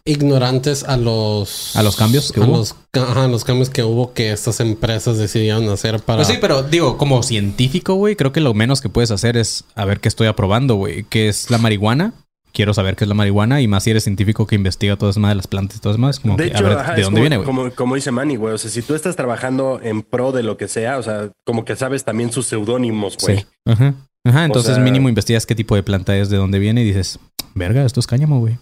ignorantes a los... ¿A los cambios que a hubo? Los, ajá, los cambios que hubo que estas empresas decidieron hacer para... Pues sí, pero digo, como científico, güey, creo que lo menos que puedes hacer es a ver qué estoy aprobando, güey. ¿Qué es la marihuana? Quiero saber qué es la marihuana y más si eres científico que investiga todas más de las plantas y todas más. Como De que, hecho, a ver, ajá, ¿de dónde como, viene, güey? Como, como dice Manny, güey. O sea, si tú estás trabajando en pro de lo que sea, o sea, como que sabes también sus seudónimos, güey. Sí. Ajá. Ajá, entonces sea- mínimo investigas qué tipo de planta es, de dónde viene y dices, verga, esto es cáñamo, güey.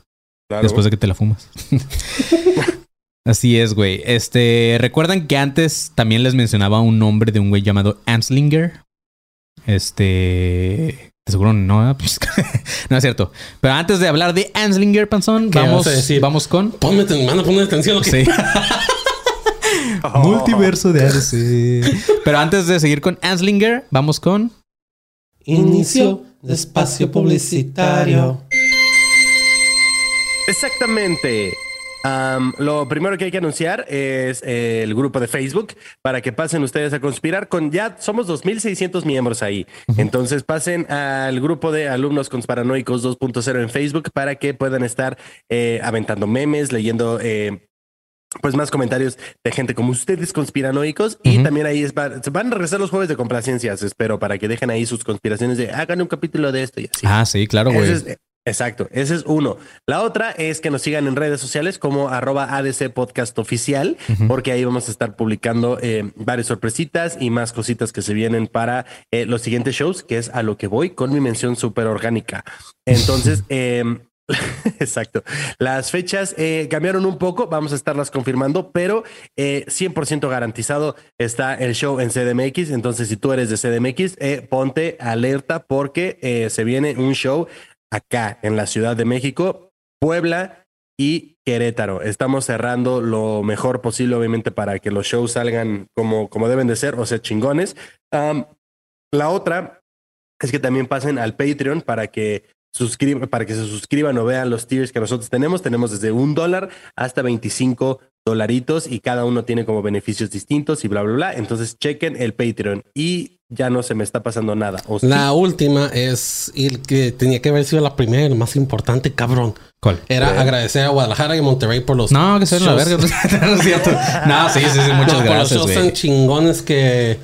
Claro. Después de que te la fumas. Así es, güey. Este, ¿recuerdan que antes también les mencionaba un nombre de un güey llamado Anslinger? Este, de seguro no, ¿eh? Pues, no es cierto. Pero antes de hablar de Anslinger, Panzón, ¿Qué vamos, vas a decir? vamos con Ponme, manda, ponme atención. ¿o qué? Sí. Oh. Multiverso de ADC. Pero antes de seguir con Anslinger, vamos con Inicio de espacio publicitario. Exactamente. Am, lo primero que hay que anunciar es eh, el grupo de Facebook para que pasen ustedes a conspirar con ya somos 2600 miembros ahí. Entonces pasen al grupo de alumnos conspiranoicos 2.0 en Facebook para que puedan estar eh, aventando memes, leyendo eh, pues más comentarios de gente como ustedes conspiranoicos y también ahí es van a regresar los jueves de complacencias, espero, para que dejen ahí sus conspiraciones de hagan un capítulo de esto y así. Ah, sí, claro, güey. Es- exacto, ese es uno. La otra es que nos sigan en redes sociales como arroba ADC Podcast Oficial, porque ahí vamos a estar publicando eh, varias sorpresitas y más cositas que se vienen para eh, los siguientes shows, que es a lo que voy con mi mención súper orgánica. Entonces, em, Exacto. Las fechas eh, cambiaron un poco, vamos a estarlas confirmando, pero eh, 100% garantizado está el show en CDMX. Entonces, si tú eres de CDMX, eh, ponte alerta porque eh, se viene un show acá en la Ciudad de México, Puebla y Querétaro. Estamos cerrando lo mejor posible, obviamente, para que los shows salgan como, como deben de ser, o sea, chingones. La otra es que también pasen al Patreon para que suscriban, para que se suscriban o vean los tiers que nosotros tenemos. Tenemos desde un dólar hasta 25 dolaritos y cada uno tiene como beneficios distintos y bla, bla, bla. Entonces chequen el Patreon y ya no se me está pasando nada. La última es el que tenía que haber sido la primera y la más importante, cabrón. ¿Cuál? Era agradecer a Guadalajara y Monterrey por los No, que se la verga. no es cierto. No, sí, sí, sí. Muchas No, por los gracias, shows tan chingones que,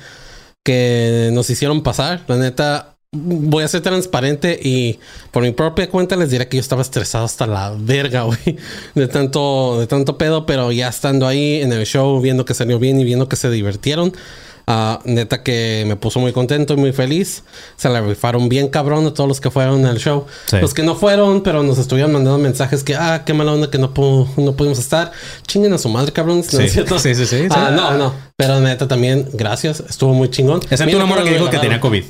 que nos hicieron pasar. La neta, voy a ser transparente y por mi propia cuenta les diré que yo estaba estresado hasta la verga, güey. De tanto, de tanto pedo, pero ya estando ahí en el show, viendo que salió bien y viendo que se divirtieron. ah, neta que me puso muy contento y muy feliz. Se la rifaron bien cabrón a todos los que fueron al show. Sí. Los que no fueron, pero nos estuvieron mandando mensajes que, ah, qué mala onda que no, pu- no pudimos estar. Chinguen a su madre, cabrón. ¿No Sí. es cierto? Sí, sí, sí, Ah, sí. no, no. Pero neta también, gracias. Estuvo muy chingón. Excepto morra me que dijo que tenía COVID.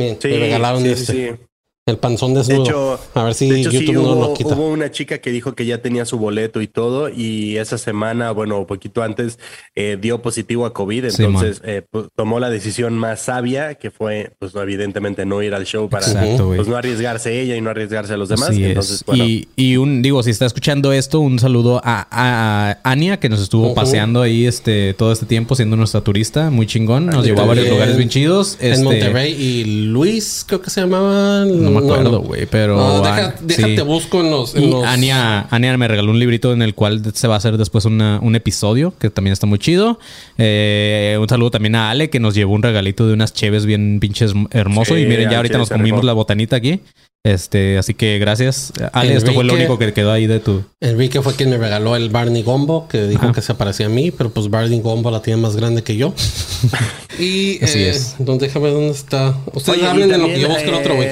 Bien, Sí, me regalaron sí, este. sí, sí. El panzón De desnudo. hecho, a ver si de hecho, sí, YouTube no hubo, lo quita. hubo una chica que dijo que ya tenía su boleto y todo, y esa semana, bueno, poquito antes, eh, dio positivo a COVID, entonces eh, pues, tomó la decisión más sabia, que fue, pues evidentemente no ir al show para Exacto, pues, no arriesgarse ella y no arriesgarse a los demás. Así es. entonces, bueno, Y, y un, digo, si está escuchando esto, un saludo a, a- a Ania, que nos estuvo paseando ahí este, todo este tiempo siendo nuestra turista, muy chingón. Nos llevó a varios lugares bien chidos. En Este, Monterrey y Luis, creo que se llamaba. No me acuerdo, güey, pero. No, deja- ah, déjate sí. busco en los. en Y los- Ania, Ania me regaló un librito en el cual se va a hacer después una- un episodio que también está muy chido. Eh, un saludo también a Ale que nos llevó un regalito de unas cheves bien pinches hermoso. Sí, y miren, ya ahorita nos comimos la botanita aquí. Este, así que gracias. Ale, esto fue lo único que quedó ahí de tu. Enrique fue quien me regaló el Barney Gombo, que dijo Ajá. que se parecía a mí, pero pues Barney Gombo la tiene más grande que yo. y Así eh, es. Entonces déjame ver dónde está. Ustedes Oye, hablen de lo que yo busque el otro, güey.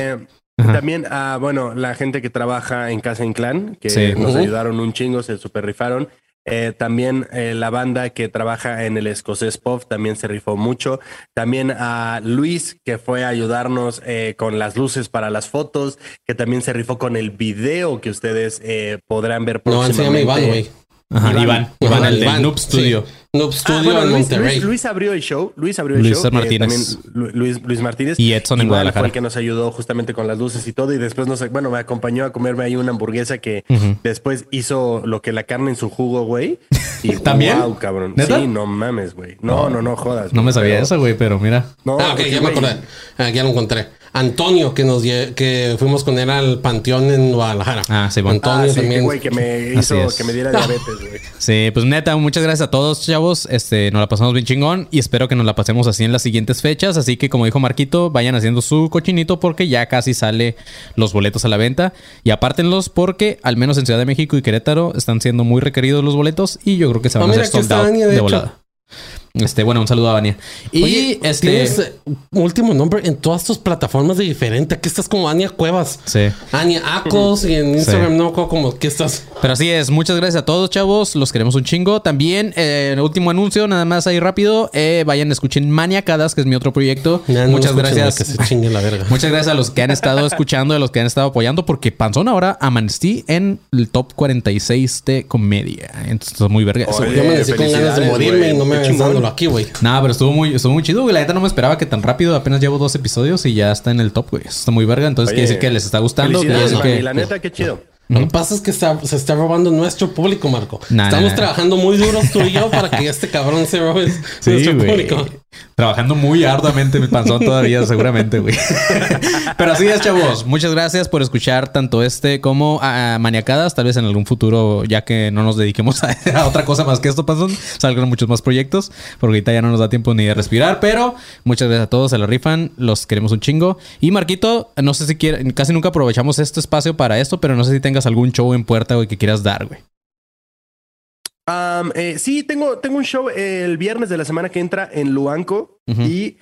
Ajá. También, ah, bueno, la gente que trabaja en Casa Inclán, que Sí. nos ayudaron un chingo, se super rifaron. Eh, también eh, la banda que trabaja en el escocés pop también se rifó mucho. También a Luis, que fue a ayudarnos eh, con las luces para las fotos, que también se rifó con el video que ustedes eh, podrán ver No, se llama próximamente. Iván, güey. Ajá, Iván, Iván, Iván, el de Iván, Noob Studio. sí. Noob Ah, Studio bueno, en Luis, Monterrey. Luis- Luis abrió el show. Luis abrió el Luis show. Martínez. también Lu- Luis, Luis Martínez. Y Edson en Guadalajara. fue el que nos ayudó justamente con las luces y todo. Y después nos, bueno, me acompañó a comerme ahí una hamburguesa que Ujú. después hizo lo que la carne en su jugo, güey. Y ¿También? Wow, cabrón. ¿Neta? Sí, no mames, güey. No, no, no, jodas. No me sabía pero- eso, güey, pero mira. No, ah, ok, ya me acordé. Ah, ya lo encontré. Antonio, que nos que fuimos con él al panteón en Guadalajara. Ah, sí, bueno. Ah, Antonio sí, que, también. güey, que me hizo es. que me diera diabetes, güey. Sí, pues neta, muchas gracias a todos, chavos. Este, nos la pasamos bien chingón y espero que nos la pasemos así en las siguientes fechas. Así que, como dijo Marquito, vayan haciendo su cochinito porque ya casi sale los boletos a la venta. Y apártenlos porque, al menos en Ciudad de México y Querétaro, están siendo muy requeridos los boletos y yo creo que se van Ah, a mira, hacer sold out de, de hecho. volada. Este, bueno, un saludo a Vania. Y Oye, este. tienes eh, último nombre en todas tus plataformas de diferente. Aquí estás como Ania Cuevas. Sí. Ania Acos y en Instagram no como que estás. Pero así es, muchas gracias a todos, chavos. Los queremos un chingo. También, eh, el último anuncio, nada más ahí rápido. eh, vayan, escuchen Maniacadas, que es mi otro proyecto. No muchas gracias. güey, Que se chingue la verga. Muchas gracias a los que han estado escuchando, a los que han estado apoyando, porque Panzón ahora amanecí en el top 46 de comedia. Entonces, muy verga. Oye. Yo me con ganas de morirme güey. y no me Aquí, güey. Nada, pero estuvo muy, estuvo muy chido, güey. La neta no me esperaba que tan rápido. Apenas llevo dos episodios y ya está en el top, güey. Eso está muy verga. Entonces, Oye, quiere decir que les está gustando. Decir que... La neta, qué chido. Lo que pasa es que está- se está robando nuestro público, Marco. Nah, Estamos nah, nah. trabajando muy duros tú y yo para que este cabrón se robe Sí, nuestro público. Trabajando muy arduamente mi panzón todavía, seguramente, güey. Pero así es, chavos. Muchas gracias por escuchar tanto este como a, a Maniacadas. Tal vez en algún futuro, ya que no nos dediquemos a, a otra cosa más que esto, panzón, salgan muchos más proyectos. Porque ahorita ya no nos da tiempo ni de respirar. Pero muchas gracias a todos, se la rifan. Los queremos un chingo. Y Marquito, no sé si quiere, casi nunca aprovechamos este espacio para esto, pero no sé si tengas algún show en puerta, güey, que quieras dar, güey. Am, eh, sí, tengo, tengo un show el viernes de la semana que entra en Luanco y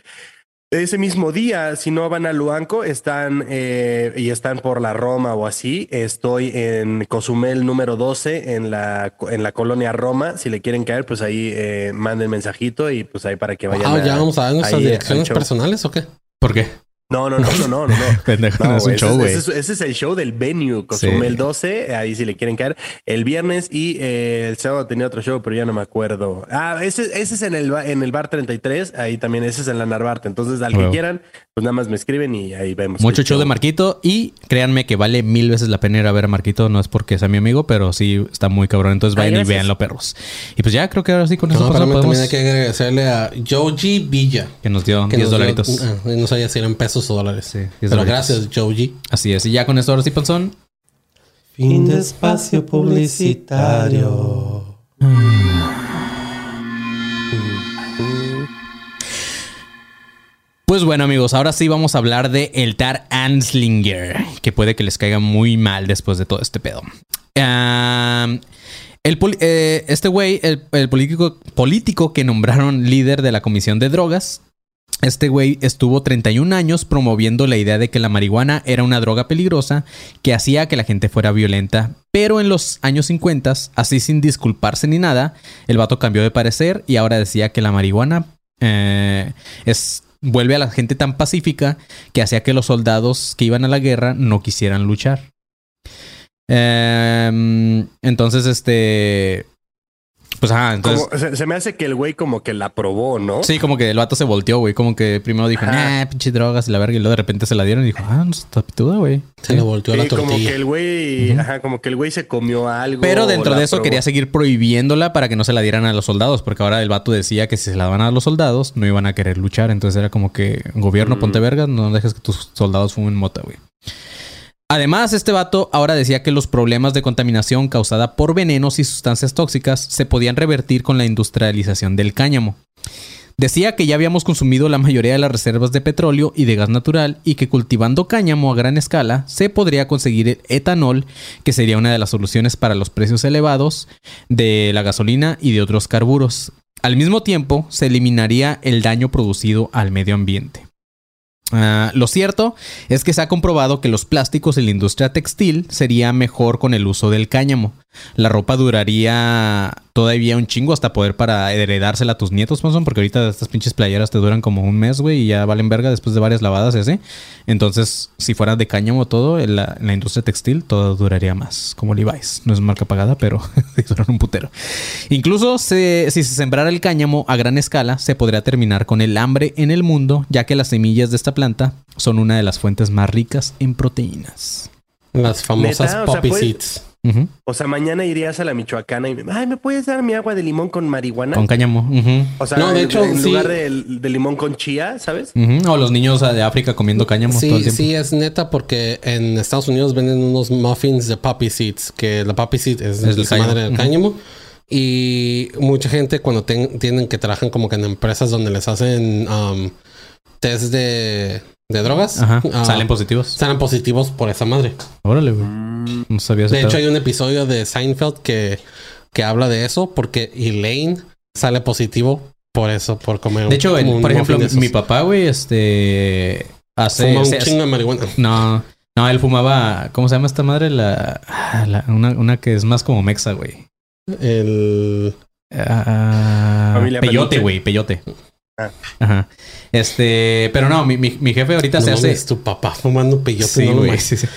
ese mismo día, si no van a Luanco, están eh, y están por la Roma o así. Estoy en Cozumel número 12 en la, en la colonia Roma. Si le quieren caer, pues ahí eh, manden mensajito y pues ahí para que vayan. Ah, ya vamos a dar nuestras direcciones personales o qué? ¿Por qué? No, no, no, no, no, no. Pendejo, No, no es un güey, show, ese, güey. ese es- ese es el show del venue, Cozumel Sí. 12, ahí si le quieren caer. El viernes y eh, el sábado tenía otro show, pero ya no me acuerdo. Ah, ese, ese es en el, en el bar 33, ahí también, ese es en la Narvarte. Entonces, al que quieran, pues nada más me escriben y ahí vemos. Mucho show de Marquito y créanme que vale mil veces la pena ir a ver a Marquito. No es porque sea mi amigo, pero sí está muy cabrón. Entonces Ay, vayan y gracias. véanlo, perros. Y pues ya creo que ahora sí con eso No, espérame, podemos- también hay que agradecerle a Joji Villa. que nos dio que 10 nos dio- dolaritos. ah, no sabía si eran pesos o dólares. Sí, 10 Pero dolaritos. gracias, Joji. Así es. Y ya con esto ahora sí, Panzón. Fin de espacio publicitario. Pues bueno, amigos, ahora sí vamos a hablar de el Tar Anslinger, que puede que les caiga muy mal después de todo este pedo. Eh, este güey, el, el político, político que nombraron líder de la Comisión de Drogas, este güey estuvo 31 años promoviendo la idea de que la marihuana era una droga peligrosa que hacía que la gente fuera violenta. Pero en los años 50, así sin disculparse ni nada, el vato cambió de parecer y ahora decía que la marihuana eh, es vuelve a la gente tan pacífica que hacía que los soldados que iban a la guerra no quisieran luchar. Em, entonces, este. Pues ajá, entonces. Como- se, se me hace que el güey como que la probó, ¿no? Sí, como que el vato se volteó, güey. Como que primero dijo, Ajá. nah, pinche drogas y la verga. Y luego de repente se la dieron y dijo, ah, no está pituda, güey. Se le volteó Sí, la como tortilla. que el güey, ajá, como que el güey se comió algo. Pero dentro de eso probó. quería seguir prohibiéndola para que no se la dieran a los soldados, porque ahora el vato decía que si se la daban a los soldados no iban a querer luchar. Entonces era como que, gobierno, Mm. ponte verga, no dejes que tus soldados fumen mota, güey. Además, este vato ahora decía que los problemas de contaminación causada por venenos y sustancias tóxicas se podían revertir con la industrialización del cáñamo. Decía que ya habíamos consumido la mayoría de las reservas de petróleo y de gas natural y que cultivando cáñamo a gran escala se podría conseguir etanol, que sería una de las soluciones para los precios elevados de la gasolina y de otros carburos. Al mismo tiempo, se eliminaría el daño producido al medio ambiente. Ah, lo cierto es que se ha comprobado que los plásticos en la industria textil sería mejor con el uso del cáñamo. La ropa duraría todavía un chingo hasta poder para heredársela a tus nietos, Ponson, porque ahorita estas pinches playeras te duran como un mes, güey, y ya valen verga después de varias lavadas y así. Entonces, si fuera de cáñamo todo, en la, en la industria textil, todo duraría más, como Levi's. No es marca pagada, pero duran un putero. Incluso se- si se sembrara el cáñamo a gran escala, se podría terminar con el hambre en el mundo, ya que las semillas de esta planta son una de las fuentes más ricas en proteínas. Las famosas Neta, o sea, poppy pues- O sea, mañana irías a la Michoacana y, ay, ¿me puedes dar mi agua de limón con marihuana? Con cáñamo. ujú. O sea, No, de en- hecho, en sí. lugar de, de limón con chía, ¿sabes? O los niños de África comiendo cáñamo todo el Sí, tiempo. sí, es neta porque en Estados Unidos venden unos muffins de poppy seeds, que la poppy seed es, esa madre del cáñamo. Y mucha gente cuando ten- tienen que trabajan como que en empresas donde les hacen um, test de, de drogas, Ajá. ah, Salen positivos. salen positivos por esa madre. Órale, güey. No sabía De hecho, pedo. hay un episodio de Seinfeld que, que habla de eso porque Elaine sale positivo por eso, por comer De hecho, un- el- por ejemplo, de mi papá, güey, este. Hace. fuma un chingo de marihuana. no, no, él fumaba. ¿Cómo se llama esta madre? La. la- una, una que es más como mexa, güey. El Familia peyote, güey, peyote. Ah. Ajá. Este, pero no, mi, mi, mi jefe ahorita no se hace. tu papá fumando peyote. Sí, no sí, sí.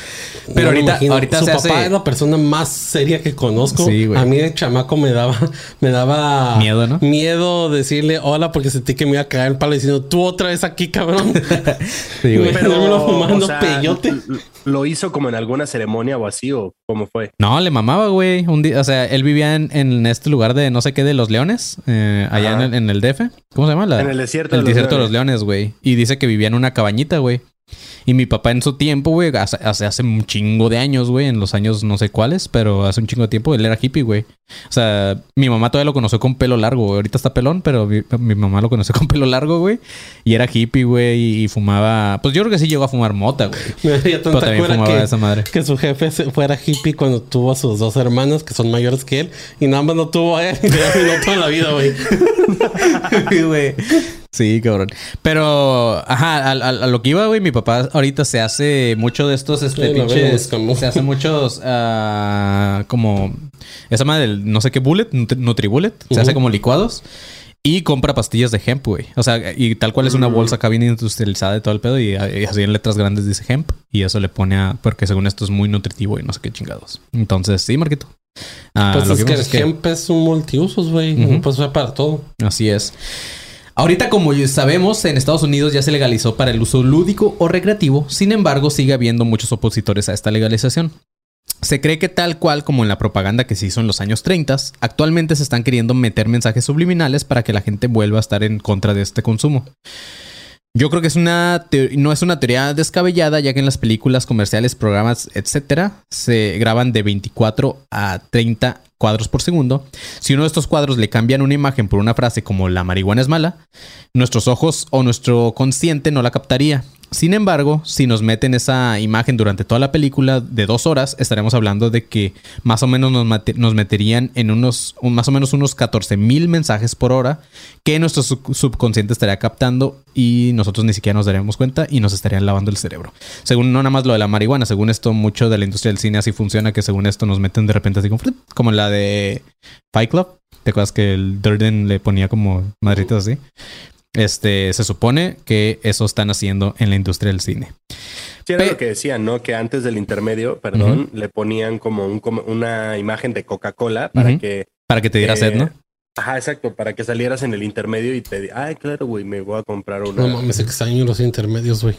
No Pero lo ahorita, ahorita Su se papá hace. es la persona más seria que conozco. Sí, güey. A mí de chamaco me daba, me daba Miedo, ¿no? miedo decirle hola porque sentí que me iba a caer el palo diciendo tú otra vez aquí, cabrón. Sí, güey. Pero- Pero fumando peyote. ¿Lo hizo como en alguna ceremonia o así? ¿O cómo fue? No, le mamaba, güey. Un día, o sea, él vivía en, en este lugar de no sé qué de los leones, eh, allá en el, en el DF. ¿Cómo se llama? La- En el desierto el de los desierto de los Leones. leones, güey. Y dice que vivía en una cabañita, güey. Y mi papá en su tiempo, güey, hace, hace, hace un chingo de años, güey, en los años no sé cuáles, pero hace un chingo de tiempo, él era hippie, güey. O sea, mi mamá todavía lo conoció con pelo largo, güey. Ahorita está pelón, pero mi, mi mamá lo conoció con pelo largo, güey. Y era hippie, güey, y, y fumaba... Pues yo creo que sí llegó a fumar mota, güey. Pero también fumaba que, esa madre. que su jefe fuera hippie cuando tuvo a sus dos hermanas que son mayores que él y nada más no tuvo a él y toda la vida, güey. Sí, cabrón. Pero, ajá, a, a- a lo que iba, güey, mi papá ahorita se hace mucho de estos, este, Sí, pinches- Se hace muchos, ah, como, esa madre del no sé qué bullet, nutri, Nutribullet. Se Ujú. hace como licuados. Y compra pastillas de hemp, güey. O sea, y tal cual es una bolsa acá bien industrializada de todo el pedo. Y, y así en letras grandes dice hemp. Y eso le pone a... Porque según esto es muy nutritivo y no sé qué chingados. Entonces, sí, Marquito. Ah, pues lo es que el hemp es un multiusos, güey. Ujú. Pues fue para todo. Así es. Ahorita, como sabemos, en Estados Unidos ya se legalizó para el uso lúdico o recreativo, sin embargo, sigue habiendo muchos opositores a esta legalización. Se cree que tal cual como en la propaganda que se hizo en los años 30, actualmente se están queriendo meter mensajes subliminales para que la gente vuelva a estar en contra de este consumo. Yo creo que es una no es una teoría descabellada, ya que en las películas, comerciales, programas, etcétera, se graban de 24 a 30 cuadros por segundo. Si uno de estos cuadros le cambian una imagen por una frase como la marihuana es mala, nuestros ojos o nuestro consciente no la captaría. Sin embargo, si nos meten esa imagen durante toda la película de dos horas, estaremos hablando de que más o menos nos, nos meterían en unos, un- más o menos unos 14 mil mensajes por hora que nuestro sub- subconsciente estaría captando y nosotros ni siquiera nos daríamos cuenta y nos estarían lavando el cerebro. Según no nada más lo de la marihuana, según esto mucho de la industria del cine así funciona que según esto nos meten de repente así como, como la de Fight Club. ¿Te acuerdas que el Durden le ponía como madritas así? Este, se supone que eso están haciendo en la industria del cine. Sí, era Pe- lo que decían, ¿no? Que antes del intermedio, perdón, le ponían como un, como una imagen de Coca-Cola para que. Para que te diera eh, sed, ¿no? Ajá, exacto, para que salieras en el intermedio y te di- ay, claro, güey, me voy a comprar una. No mames, extraño los intermedios, güey.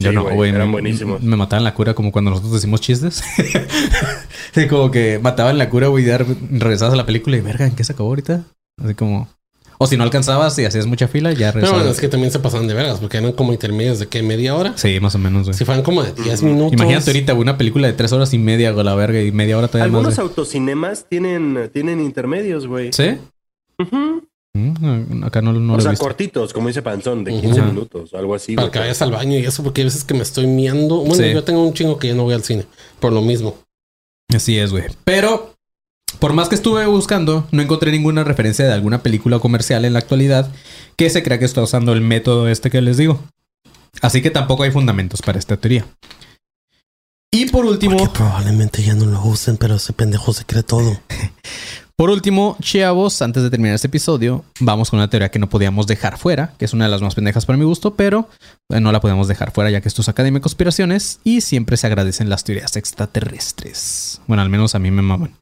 Yo Sí, no, güey, eran me- buenísimos. Me mataban la cura como cuando nosotros decimos chistes. sí, como que mataban la cura, güey, y regresabas a la película y verga, ¿en qué se acabó ahorita? Así como. O si no alcanzabas y hacías mucha fila, ya Pero regresabas. bueno, es que también se pasaban de vergas, porque eran como intermedios de que media hora. Sí, más o menos, güey. Si fueran como de 10 minutos. Imagínate ahorita güey, una película de tres horas y media, con la verga, y media hora todavía Algunos más. güey. autocinemas tienen, tienen intermedios, güey. ¿Sí? Mm, acá no, no o lo he sea, visto. cortitos, como dice Panzón, de Ujú. 15 Ajá. minutos o algo así. Para güey. que vayas al baño y eso, porque hay veces que me estoy miando. Bueno, Sí. yo tengo un chingo que ya no voy al cine. Por lo mismo. Así es, güey. Pero, por más que estuve buscando, no encontré ninguna referencia de alguna película comercial en la actualidad que se crea que está usando el método este que les digo. Así que tampoco hay fundamentos para esta teoría. Y por último, probablemente ya no lo usen, pero ese pendejo se cree todo. por último, chavos, antes de terminar este episodio, vamos con una teoría que no podíamos dejar fuera, que es una de las más pendejas para mi gusto, pero eh, no la podemos dejar fuera ya que esto es Academia de Conspiraciones y siempre se agradecen las teorías extraterrestres. Bueno, al menos a mí me maman.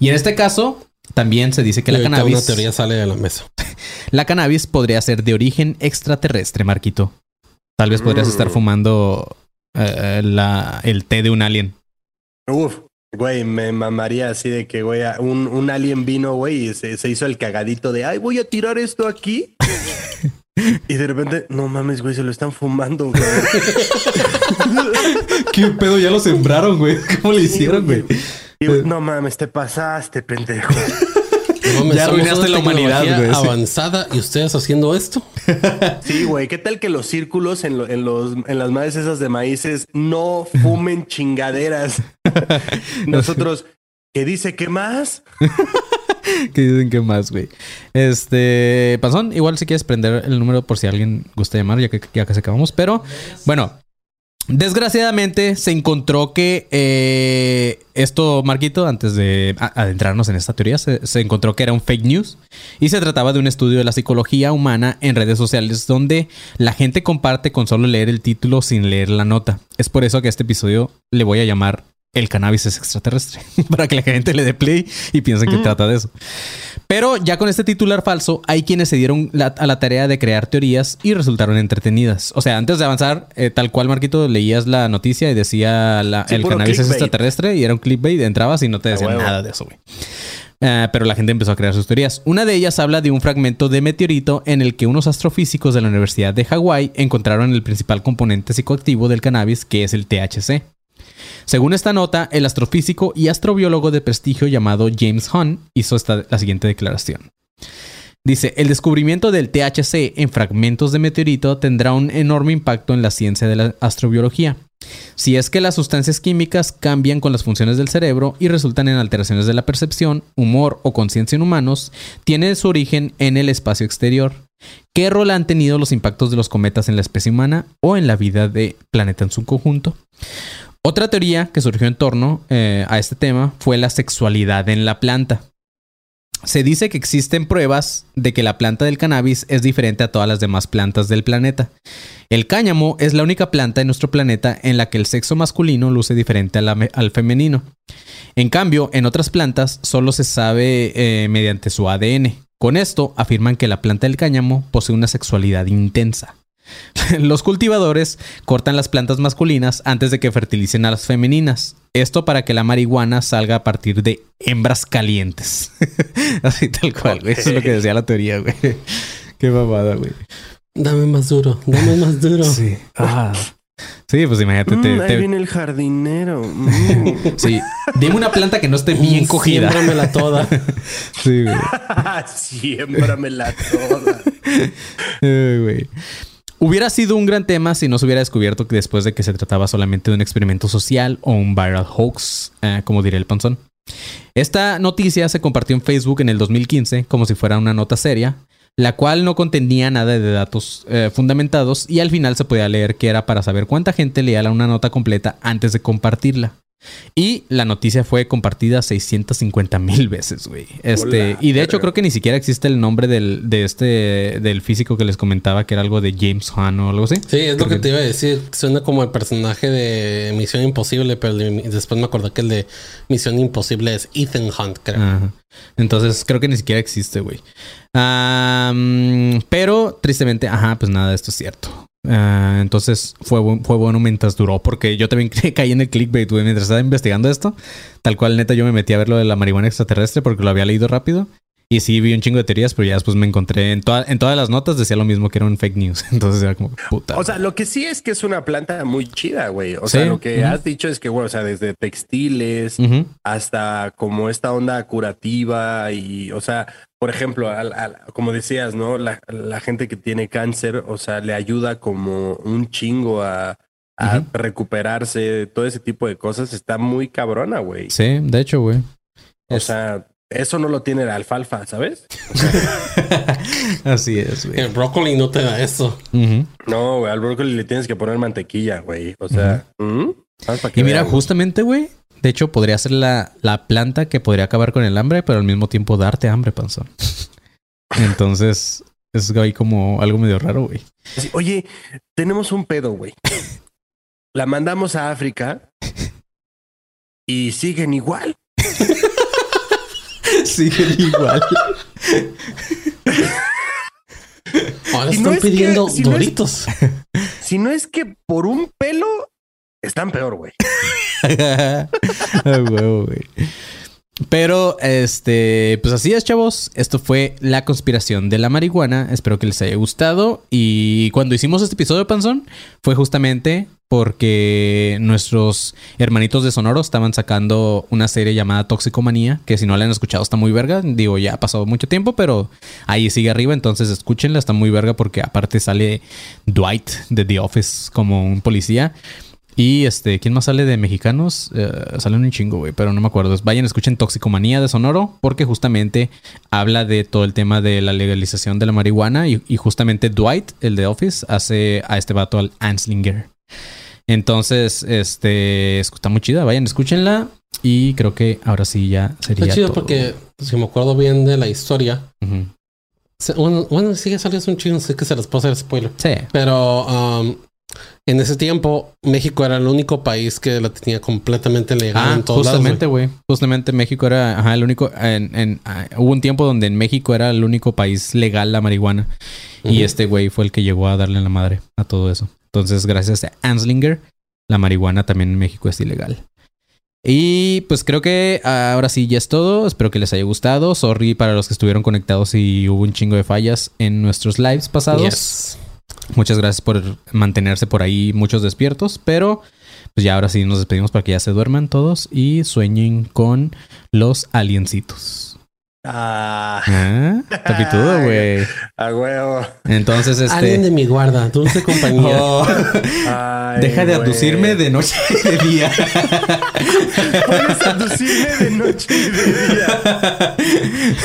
Y en este caso, también se dice que la cannabis... una teoría sale de la mesa. La cannabis podría ser de origen extraterrestre, Marquito. Tal vez podrías Mm. estar fumando eh, la, el té de un alien. Uf, güey, me mamaría así de que, güey, un, un alien vino, güey, y se, se hizo el cagadito de, ay, voy a tirar esto aquí. y de repente, no mames, güey, se lo están fumando, güey. ¿Qué pedo? Ya lo sembraron, güey. ¿Cómo le hicieron, güey? Y, güey, no mames, te pasaste, pendejo. No Ya arruinaste una la humanidad, güey. Avanzada y ustedes haciendo esto. Sí, güey, ¿qué tal que los círculos en, lo- en, los, en las madres esas de maíces no fumen chingaderas? Nosotros, ¿qué dice? ¿Qué más? ¿Qué dicen que más, güey? Este, Panzón, igual si quieres prender el número por si alguien gusta llamar, ya que ya casi acabamos. Pero, bueno, desgraciadamente se encontró que eh, esto, Marquito, antes de adentrarnos en esta teoría, se, se encontró que era un fake news y se trataba de un estudio de la psicología humana en redes sociales donde la gente comparte con solo leer el título sin leer la nota. Es por eso que este episodio le voy a llamar El cannabis es extraterrestre, para que la gente le dé play y piensen que trata de eso. Pero ya con este titular falso, hay quienes se dieron la- a la tarea de crear teorías y resultaron entretenidas. O sea, antes de avanzar, eh, tal cual, Marquito, leías la noticia y decía la- Sí, el cannabis es extraterrestre y era un clickbait, entrabas y no te decían nada de eso, güey. Eh, pero la gente empezó a crear sus teorías. Una de ellas habla de un fragmento de meteorito en el que unos astrofísicos de la Universidad de Hawái encontraron el principal componente psicoactivo del cannabis, que es el THC. Según esta nota, el astrofísico y astrobiólogo de prestigio llamado James Hunt hizo esta, la siguiente declaración. Dice, el descubrimiento del THC en fragmentos de meteorito tendrá un enorme impacto en la ciencia de la astrobiología. Si es que las sustancias químicas cambian con las funciones del cerebro y resultan en alteraciones de la percepción, humor o conciencia en humanos, tiene su origen en el espacio exterior. ¿Qué rol han tenido los impactos de los cometas en la especie humana o en la vida de planeta en su conjunto? Otra teoría que surgió en torno eh, a este tema fue la sexualidad en la planta. Se dice que existen pruebas de que la planta del cannabis es diferente a todas las demás plantas del planeta. El cáñamo es la única planta en nuestro planeta en la que el sexo masculino luce diferente al femenino. En cambio, en otras plantas solo se sabe eh, mediante su ADN. Con esto afirman que la planta del cáñamo posee una sexualidad intensa. Los cultivadores cortan las plantas masculinas antes de que fertilicen a las femeninas. Esto para que la marihuana salga a partir de hembras calientes. Así tal cual, güey. Eso es lo que decía la teoría, güey. Qué babada, güey. Dame más duro, dame más duro. Sí. Ah. Sí, pues imagínate. te- Mm, ahí te- viene el jardinero. Mm. Sí. Dime una planta que no esté bien cogida. Siémbramela toda. Sí, güey. Siémbramela toda. Ay, güey. Hubiera sido un gran tema si no se hubiera descubierto que después de que se trataba solamente de un experimento social o un viral hoax, eh, como diría el panzón. Esta noticia se compartió en Facebook en el 2015 como si fuera una nota seria, la cual no contenía nada de datos eh, fundamentados y al final se podía leer que era para saber cuánta gente leía una nota completa antes de compartirla. Y la noticia fue compartida 650 mil veces, güey. Este, Hola, y de hecho verga. creo que ni siquiera existe el nombre del, de este, del físico que les comentaba que era algo de James Hahn o algo así. Sí, es lo que te iba a decir. Suena como el personaje de Misión Imposible, pero después me acordé que el de Misión Imposible es Ethan Hunt, creo. Ajá. Entonces creo que ni siquiera existe, güey. Pero tristemente, ajá, pues nada esto es cierto. Ah, entonces fue, fue bueno mientras duró, porque yo también caí en el clickbait, mientras estaba investigando esto. Tal cual, neta, yo me metí a ver lo de la marihuana extraterrestre porque lo había leído rápido. Y sí, vi un chingo de teorías, pero ya después me encontré en, toda- en todas las notas decía lo mismo que era un fake news. Entonces era como puta. O sea, lo que sí es que es una planta muy chida, güey. O Sí, sea, lo que has dicho es que, bueno, o sea, desde textiles hasta como esta onda curativa y, o sea, por ejemplo, al- al- como decías, ¿no? La, la gente que tiene cáncer, o sea, le ayuda como un chingo a, a Ujú. recuperarse, todo ese tipo de cosas. Está muy cabrona, güey. Sí, de hecho, güey. O Es- sea, eso no lo tiene la alfalfa, ¿sabes? Así es, güey. El brócoli no te da eso. No, güey, al brócoli le tienes que poner mantequilla, güey. O sea, ¿mm? Y mira, vean, justamente, güey. De hecho, podría ser la, la planta que podría acabar con el hambre, pero al mismo tiempo darte hambre, panzón. Entonces, es ahí como algo medio raro, güey. Oye, tenemos un pedo, güey. La mandamos a África y siguen igual. Siguen igual. Ahora no están es que- pidiendo si no es- doritos. Si no es que por un pelo están peor, güey. A huevo, güey. Pero, este, pues así es, chavos. Esto fue la conspiración de la marihuana. Espero que les haya gustado. Y cuando hicimos este episodio, Panzón, fue justamente porque nuestros hermanitos de Sonoro estaban sacando una serie llamada Toxicomanía, que si no la han escuchado está muy verga. Digo, ya ha pasado mucho tiempo, pero ahí sigue arriba, entonces escúchenla, está muy verga porque aparte sale Dwight de The Office como un policía. Y este, ¿quién más sale de mexicanos? Eh, salen un chingo, güey, pero no me acuerdo. Vayan, escuchen Toxicomanía de Sonoro, porque justamente habla de todo el tema de la legalización de la marihuana. Y, y justamente Dwight, el de Office, hace a este vato al Anslinger. Entonces, este, está muy chida. Vayan, escúchenla. Y creo que ahora sí ya sería. Está chido todo. porque, si me acuerdo bien de la historia, se- bueno, bueno sigue saliendo un chingo, sé que se les puede hacer spoiler. Sí. Pero um, en ese tiempo, México era el único país que la tenía completamente legal Ah, en todos justamente, güey. Justamente México era ajá, el único. En, en- ah, hubo un tiempo donde en México era el único país legal la marihuana. Y este güey fue el que llegó a darle la madre a todo eso. Entonces, gracias a Anslinger, la marihuana también en México es ilegal. Y pues creo que ahora sí ya es todo. Espero que les haya gustado. Sorry para los que estuvieron conectados y hubo un chingo de fallas en nuestros lives pasados. Yes. Muchas gracias por mantenerse por ahí muchos despiertos, pero pues ya ahora sí nos despedimos para que ya se duerman todos y sueñen con los aliencitos. Ah, ¿Ah? Tapitudo, güey. a huevo. Entonces, Alguien de este... mi guarda, dulce compañía. Oh, Ay, deja de abducirme de noche y de día. Puedes abducirme de noche y de día.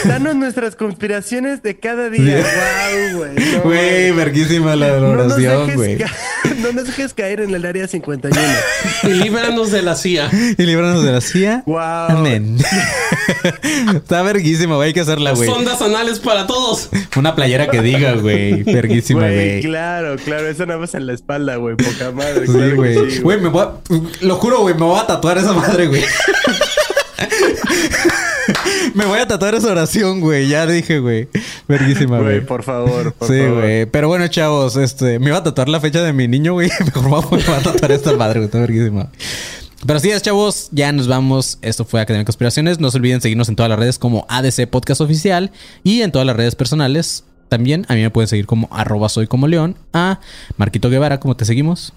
Danos nuestras conspiraciones de cada día. Wow, güey. No, Güey, verguísima la oración, güey. No nos dejes caer en el área 51. y líbranos de la CIA. Y líbranos de la CIA. Wow. Amén. Está verguísima, güey. Hay que hacerla, güey. Sondas anales para todos. Una playera que diga, güey. Verguísima, Güey, claro, claro. Eso nada más en la espalda, güey. Poca madre. Sí, claro güey. sí, Güey, me voy a... Lo juro, güey, me voy a tatuar esa madre, güey. Me voy a tatuar esa oración, güey. Ya dije, güey. Verguísima, Güey, güey. por favor, por Sí, favor. güey. Pero bueno, chavos, este... Me iba a tatuar la fecha de mi niño, güey. Mejor vamos, me voy a tatuar esta madre, güey. Está verguísima. Pero así es, chavos. Ya nos vamos. Esto fue Academia de Conspiraciones. No se olviden seguirnos en todas las redes como ADC Podcast Oficial y en todas las redes personales. También a mí me pueden seguir como arroba soy como león. A Marquito Guevara, ¿cómo te seguimos?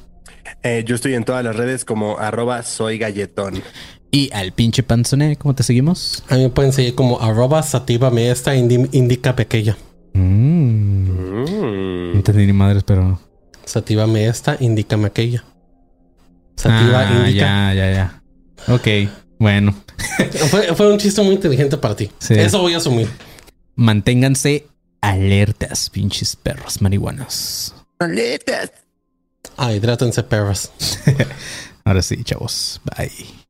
Eh, yo estoy en todas las redes como arroba soy galletón. Y al pinche panzone, ¿cómo te seguimos? A mí me pueden seguir como arroba sativa me esta indi- indica pequeña. Mm, No entendí ni madres, pero. Sativa me esta indica aquella. Sativa Ah, indica. ya, ya, ya. Ok, bueno. Fue, fue un chiste muy inteligente para ti. Sí. Eso voy a asumir. Manténganse alertas, pinches perros marihuanos. Aletas. Ah, hidrátense, perros. Ahora sí, chavos. Bye.